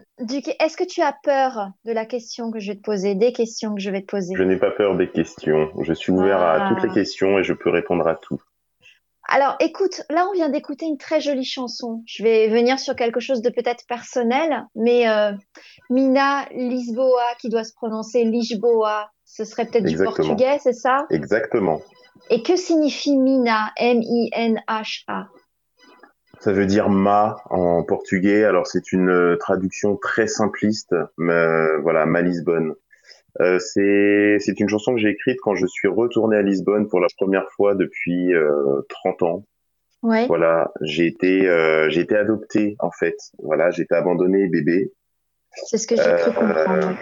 est-ce que tu as peur de la question que je vais te poser, des questions que je vais te poser? Je n'ai pas peur des questions. Je suis ouvert à Ah. toutes les questions et je peux répondre à tout. Alors, écoute, là, on vient d'écouter une très jolie chanson. Je vais venir sur quelque chose de peut-être personnel, mais euh, Mina Lisboa, qui doit se prononcer Lisboa, ce serait peut-être du portugais, c'est ça? Exactement. Et que signifie Mina, M-I-N-H-A Ça veut dire ma en portugais. Alors c'est une euh, traduction très simpliste, mais euh, voilà, ma Lisbonne. Euh, c'est c'est une chanson que j'ai écrite quand je suis retourné à Lisbonne pour la première fois depuis euh, 30 ans. Ouais. Voilà, j'ai été euh, j'ai été adopté en fait. Voilà, j'ai été abandonné bébé. C'est ce que j'ai cru comprendre.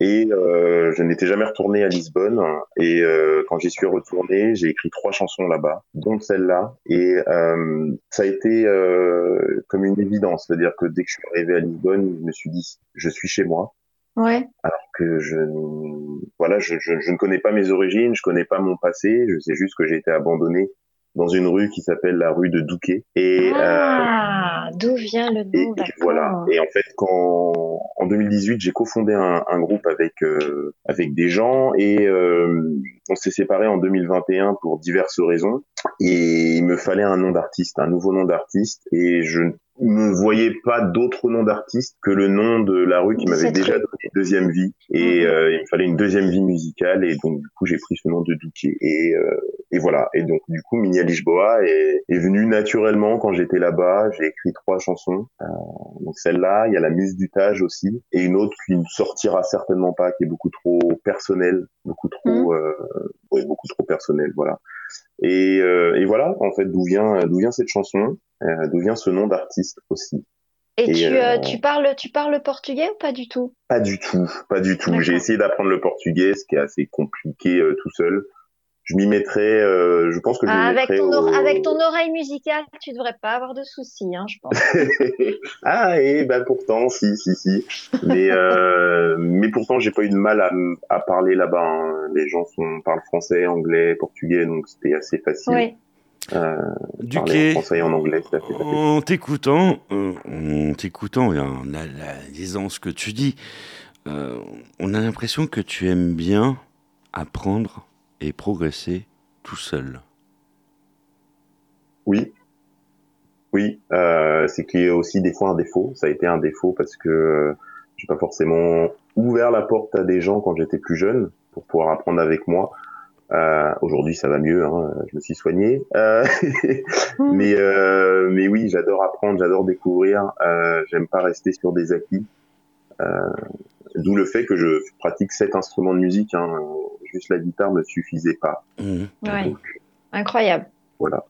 Et euh, je n'étais jamais retourné à Lisbonne. Et euh, quand j'y suis retourné, j'ai écrit trois chansons là-bas, dont celle-là. Et euh, ça a été euh, comme une évidence, c'est-à-dire que dès que je suis arrivé à Lisbonne, je me suis dit, je suis chez moi. Ouais. Alors que je, voilà, je, je, je ne connais pas mes origines, je connais pas mon passé. Je sais juste que j'ai été abandonné dans une rue qui s'appelle la rue de Douquet. Et euh, Ah, d'où vient le nom, et voilà. Et en fait, quand en 2018, j'ai cofondé un, un groupe avec euh, avec des gens et euh, on s'est séparés en 2021 pour diverses raisons. Et il me fallait un nom d'artiste, un nouveau nom d'artiste, et je ne voyais pas d'autre nom d'artiste que le nom de la rue qui m'avait déjà donné deuxième vie. Et euh, il me fallait une deuxième vie musicale, et donc du coup j'ai pris ce nom de Douquier. Et, euh, et voilà. Et donc du coup Minia Lisboa est, est venue naturellement quand j'étais là-bas. J'ai écrit trois chansons. Euh, donc celle-là, il y a la Muse du Tage aussi, et une autre qui ne sortira certainement pas, qui est beaucoup trop personnelle, beaucoup trop, euh, ouais, beaucoup trop personnelle. Voilà. Et, euh, et voilà, en fait, d'où vient, d'où vient cette chanson, euh, d'où vient ce nom d'artiste aussi. Et, tu, euh, euh, tu parles, tu parles portugais ou pas du tout? Pas du tout, pas du tout. J'ai essayé d'apprendre le portugais, ce qui est assez compliqué euh, tout seul. Je m'y mettrais, euh, je pense que je Ah, avec, ton au- or- avec ton oreille musicale, tu devrais pas avoir de soucis, hein, je pense. ah, et bah pourtant, si, si, si. Mais, euh, mais pourtant, j'ai pas eu de mal à, parler là-bas. hein. Les gens sont, parlent français, anglais, portugais, donc c'était assez facile. Oui. Euh, Du quai. en français et en anglais, facile. En t'écoutant, euh, en t'écoutant et en analysant ce que tu dis, euh, on a l'impression que tu aimes bien apprendre et progresser tout seul. Oui. Oui, euh, c'est qu'il y a aussi des fois un défaut. Ça a été un défaut parce que euh, j'ai pas forcément ouvert la porte à des gens quand j'étais plus jeune pour pouvoir apprendre avec moi. Euh, Aujourd'hui, ça va mieux. Hein, je me suis soigné. Euh, mais euh, mais oui, j'adore apprendre, j'adore découvrir. Euh, J'aime pas rester sur des acquis. D'où le fait que je pratique sept instruments de musique. Hein. Juste la guitare ne suffisait pas. Ouais. Incroyable. Voilà.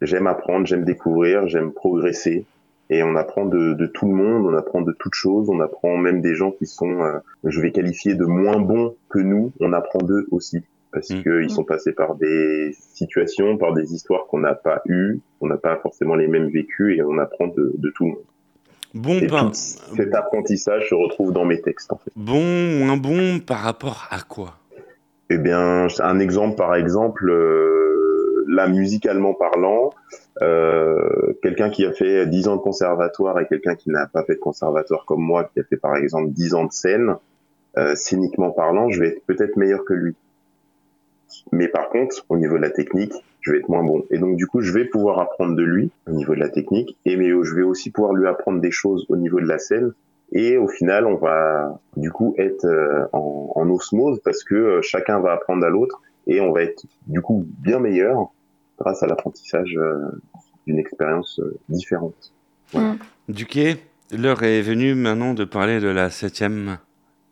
J'aime apprendre, j'aime découvrir, j'aime progresser. Et on apprend de, de tout le monde, on apprend de toutes choses, on apprend même des gens qui sont, euh, je vais qualifier de moins bons que nous, on apprend d'eux aussi. Parce qu'ils sont passés par des situations, par des histoires qu'on n'a pas eues, on n'a pas forcément les mêmes vécus et on apprend de, de tout le monde. Bon et pain. cet apprentissage se retrouve dans mes textes en fait. Bon, moins bon par rapport à quoi? Eh bien, un exemple par exemple, euh, là, musicalement parlant, euh, quelqu'un qui a fait 10 ans de conservatoire et quelqu'un qui n'a pas fait de conservatoire comme moi, qui a fait par exemple 10 ans de scène, euh, scéniquement parlant, je vais être peut-être meilleur que lui. Mais par contre, au niveau de la technique, je vais être moins bon. Et donc du coup, je vais pouvoir apprendre de lui au niveau de la technique, et mais je vais aussi pouvoir lui apprendre des choses au niveau de la scène. Et au final, on va du coup être euh, en, osmose parce que euh, chacun va apprendre à l'autre et on va être du coup bien meilleur grâce à l'apprentissage euh, d'une expérience différente. Voilà. Duquet, l'heure est venue maintenant de parler de la septième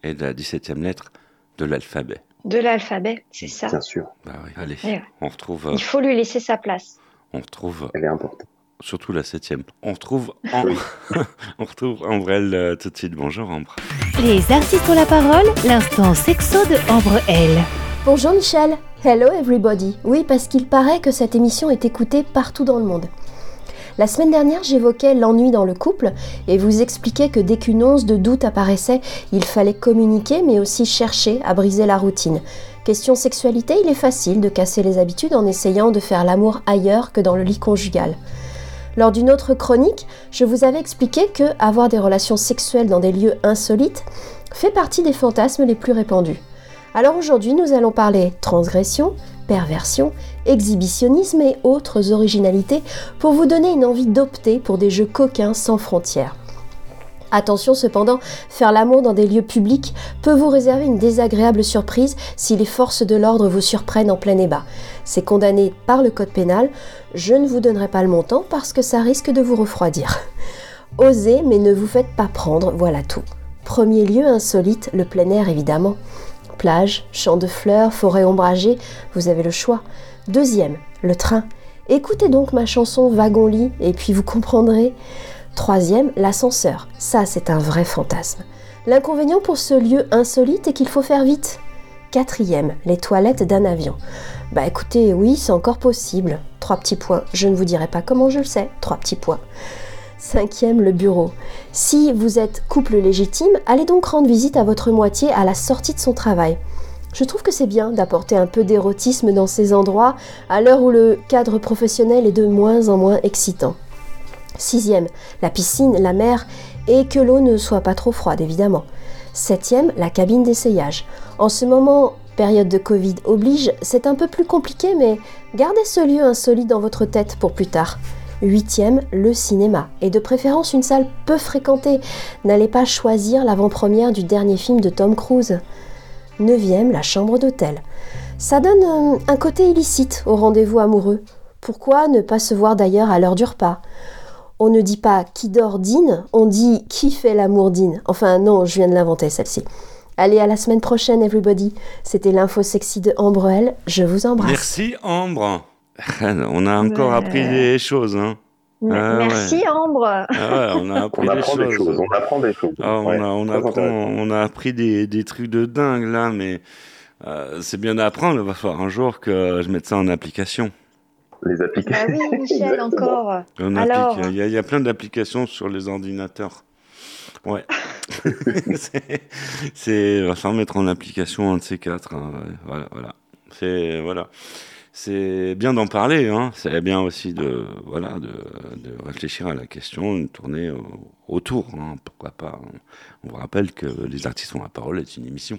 et de la dix-septième lettre de l'alphabet. De l'alphabet, c'est ça. Bien sûr. Bah oui, allez, ouais. on retrouve. Euh, Il faut lui laisser sa place. On retrouve. Elle est importante. Surtout la septième. On retrouve Ambre. on retrouve Ambrelle euh, tout de suite. Bonjour Ambre. Les artistes ont la parole, l'instant sexo de Ambre L. Bonjour Michel. Hello everybody. Oui, parce qu'il paraît que cette émission est écoutée partout dans le monde. La semaine dernière, j'évoquais l'ennui dans le couple et vous expliquais que dès qu'une once de doute apparaissait, il fallait communiquer mais aussi chercher à briser la routine. Question sexualité, il est facile de casser les habitudes en essayant de faire l'amour ailleurs que dans le lit conjugal. Lors d'une autre chronique, je vous avais expliqué que avoir des relations sexuelles dans des lieux insolites fait partie des fantasmes les plus répandus. Alors aujourd'hui, nous allons parler transgression, perversion, exhibitionnisme et autres originalités pour vous donner une envie d'opter pour des jeux coquins sans frontières. Attention cependant, faire l'amour dans des lieux publics peut vous réserver une désagréable surprise si les forces de l'ordre vous surprennent en plein ébat. C'est condamné par le code pénal, je ne vous donnerai pas le montant parce que ça risque de vous refroidir. Osez mais ne vous faites pas prendre, voilà tout. Premier lieu insolite, le plein air évidemment. Plage, champs de fleurs, forêt ombragée, vous avez le choix. Deuxième, le train. Écoutez donc ma chanson Wagon-lit et puis vous comprendrez. Troisième, l'ascenseur. Ça, c'est un vrai fantasme. L'inconvénient pour ce lieu insolite est qu'il faut faire vite. Quatrième, les toilettes d'un avion. Bah écoutez, oui, c'est encore possible. Trois petits points. Je ne vous dirai pas comment je le sais. Trois petits points. Cinquième, le bureau. Si vous êtes couple légitime, allez donc rendre visite à votre moitié à la sortie de son travail. Je trouve que c'est bien d'apporter un peu d'érotisme dans ces endroits à l'heure où le cadre professionnel est de moins en moins excitant. Sixième, la piscine, la mer et que l'eau ne soit pas trop froide évidemment. Septième, la cabine d'essayage. En ce moment, période de Covid oblige, c'est un peu plus compliqué mais gardez ce lieu insolite dans votre tête pour plus tard. Huitième, le cinéma, et de préférence une salle peu fréquentée. N'allez pas choisir l'avant-première du dernier film de Tom Cruise. Neuvième, la chambre d'hôtel. Ça donne euh, un côté illicite au rendez-vous amoureux. Pourquoi ne pas se voir d'ailleurs à l'heure du repas? On ne dit pas qui dort dîne, on dit qui fait l'amour dîne. Enfin non, je viens de l'inventer celle-ci. Allez, à la semaine prochaine, everybody. C'était l'info sexy de Ambre L. Je vous embrasse. Merci Ambre. On a encore appris des choses. Hein. Ah, Merci ouais. Ambre. Ah ouais, on a appris on des, apprend choses. des choses. On apprend des choses. Ah, on, ouais, a, on, apprend, on, a, appris des, des, trucs de dingue là, mais euh, c'est bien d'apprendre. Il va falloir un jour que je mette ça en application. Les applications. Ah oui, Michel, encore. On Alors... il, y a, il y a plein d'applications sur les ordinateurs. Ouais. c'est, va falloir mettre en application un de ces quatre. Hein. Voilà, voilà. C'est voilà c'est bien d'en parler, hein. c'est bien aussi de, voilà, de, de, réfléchir à la question, de tourner autour, hein. pourquoi pas. On vous rappelle que Les Artistes ont la parole est une émission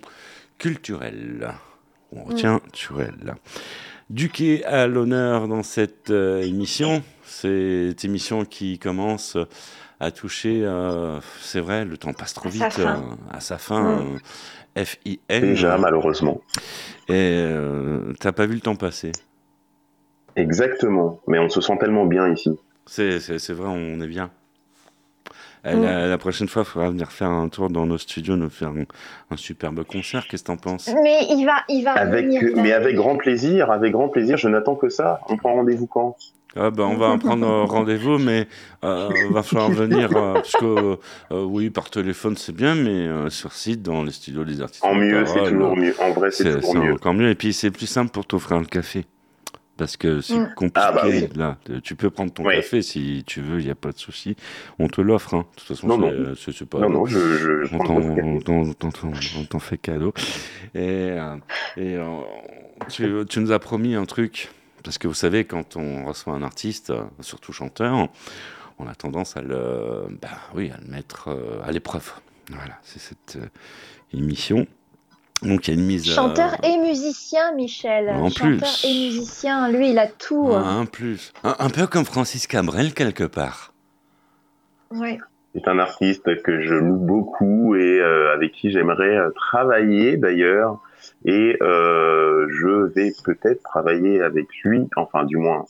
culturelle. On retient mmh. sur elle. Duquet à l'honneur dans cette euh, émission, cette émission qui commence à toucher, euh, c'est vrai, le temps passe trop à vite, euh, à sa fin. Mmh. F-I-N. Déjà, malheureusement. Et euh, t'as pas vu le temps passer. Exactement. Mais on se sent tellement bien ici. C'est, c'est, c'est vrai, on est bien. Et mm. la, la, prochaine fois, il faudra venir faire un tour dans nos studios, nous faire un, un superbe concert. Qu'est-ce que t'en penses? Mais il va, il va avec, venir. Mais avec grand plaisir, avec grand plaisir. Je n'attends que ça. On prend rendez-vous quand? Ah ben, on va prendre rendez-vous, mais euh, va falloir venir euh, parce que euh, oui, par téléphone c'est bien, mais euh, sur site dans les studios des artistes. En mieux, c'est toujours mieux. En vrai, c'est, toujours mieux. encore mieux. Et puis c'est plus simple pour t'offrir le café. Parce que c'est Mm. compliqué. Ah bah oui. là. Tu peux prendre ton Oui. café si tu veux, il n'y a pas de souci. On te l'offre. Hein. De toute façon, Non, c'est, pas. Non, non, je, je, je on t'en, fait cadeau. Et, euh, et euh, tu, tu nous as promis un truc. Parce que vous savez, quand on reçoit un artiste, surtout chanteur, on a tendance à le, bah, oui, à le mettre à l'épreuve. Voilà, c'est cette émission. Donc il y a une mise. Chanteur et musicien, Michel. En Chanteur plus. et musicien, lui, il a tout. Ah, un plus. Un, un peu comme Francis Cabrel, quelque part. Ouais. C'est un artiste que je loue beaucoup et euh, avec qui j'aimerais euh, travailler d'ailleurs. Et euh, je vais peut-être travailler avec lui, enfin du moins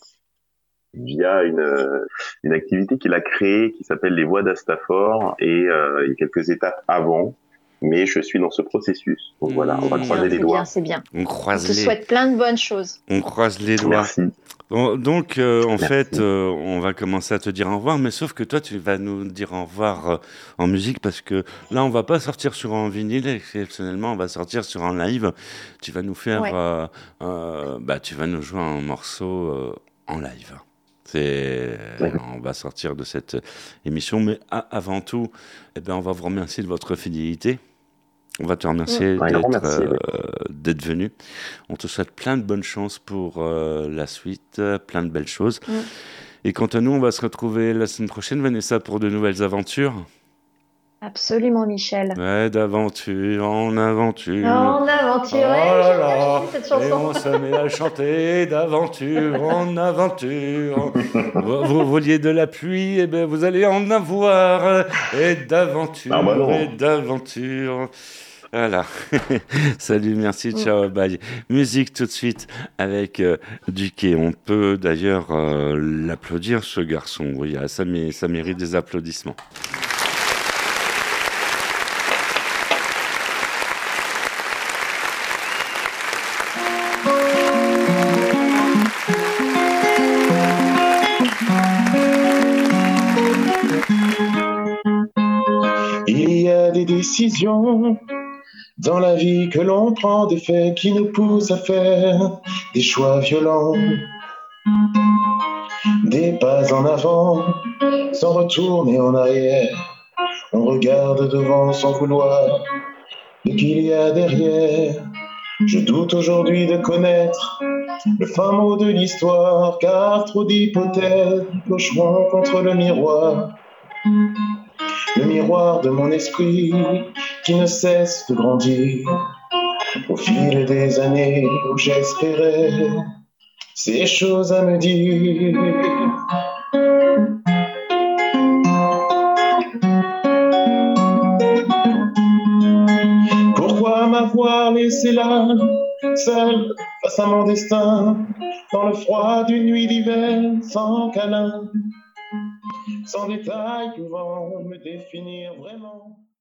via une, une activité qu'il a créée qui s'appelle les Voix d'Astafor et euh, a quelques étapes avant. Mais je suis dans ce processus. Donc voilà, on va Mmh. croiser les C'est doigts. bien, c'est bien. On On croise te les. souhaite plein de bonnes choses. On croise les doigts. Merci. Donc, euh, en Merci. fait, euh, on va commencer à te dire au revoir, mais sauf que toi, tu vas nous dire au revoir euh, en musique parce que là, on va pas sortir sur un vinyle, exceptionnellement, on va sortir sur un live. Tu vas nous faire, Ouais. euh, euh, bah, tu vas nous jouer un morceau euh, en live. C'est, on va sortir de cette émission, mais avant tout, eh ben, on va vous remercier de votre fidélité. On va te remercier d'être, merci, euh, ouais. d'être venu. On te souhaite plein de bonnes chances pour euh, la suite, plein de belles choses. Et quant à nous, on va se retrouver la semaine prochaine, Vanessa, pour de nouvelles aventures. Absolument, Michel. Ouais, d'aventure en aventure. En aventure, Oh ouais, là j'aime bien là, chanter cette et chanson. on se met à chanter d'aventure en aventure. vous, vous vouliez de la pluie, et ben vous allez en avoir. Et d'aventure, Ah bah et d'aventure. Voilà. Salut, merci, ciao, bye. Musique tout de suite avec euh, Duquet. On peut d'ailleurs euh, l'applaudir, ce garçon. Oui, ah, ça, mé- ça mérite des applaudissements. Dans la vie que l'on prend, des faits qui nous poussent à faire des choix violents, des pas en avant sans retourner en arrière. On regarde devant sans vouloir ce qu'il y a derrière. Je doute aujourd'hui de connaître le fin mot de l'histoire, car trop d'hypothèses clocheront contre le miroir le miroir de mon esprit qui ne cesse de grandir au fil des années où j'espérais ces choses à me dire. Pourquoi m'avoir laissé là, seul face à mon destin, dans le froid d'une nuit d'hiver, sans câlin? Sans détail pouvant me définir vraiment.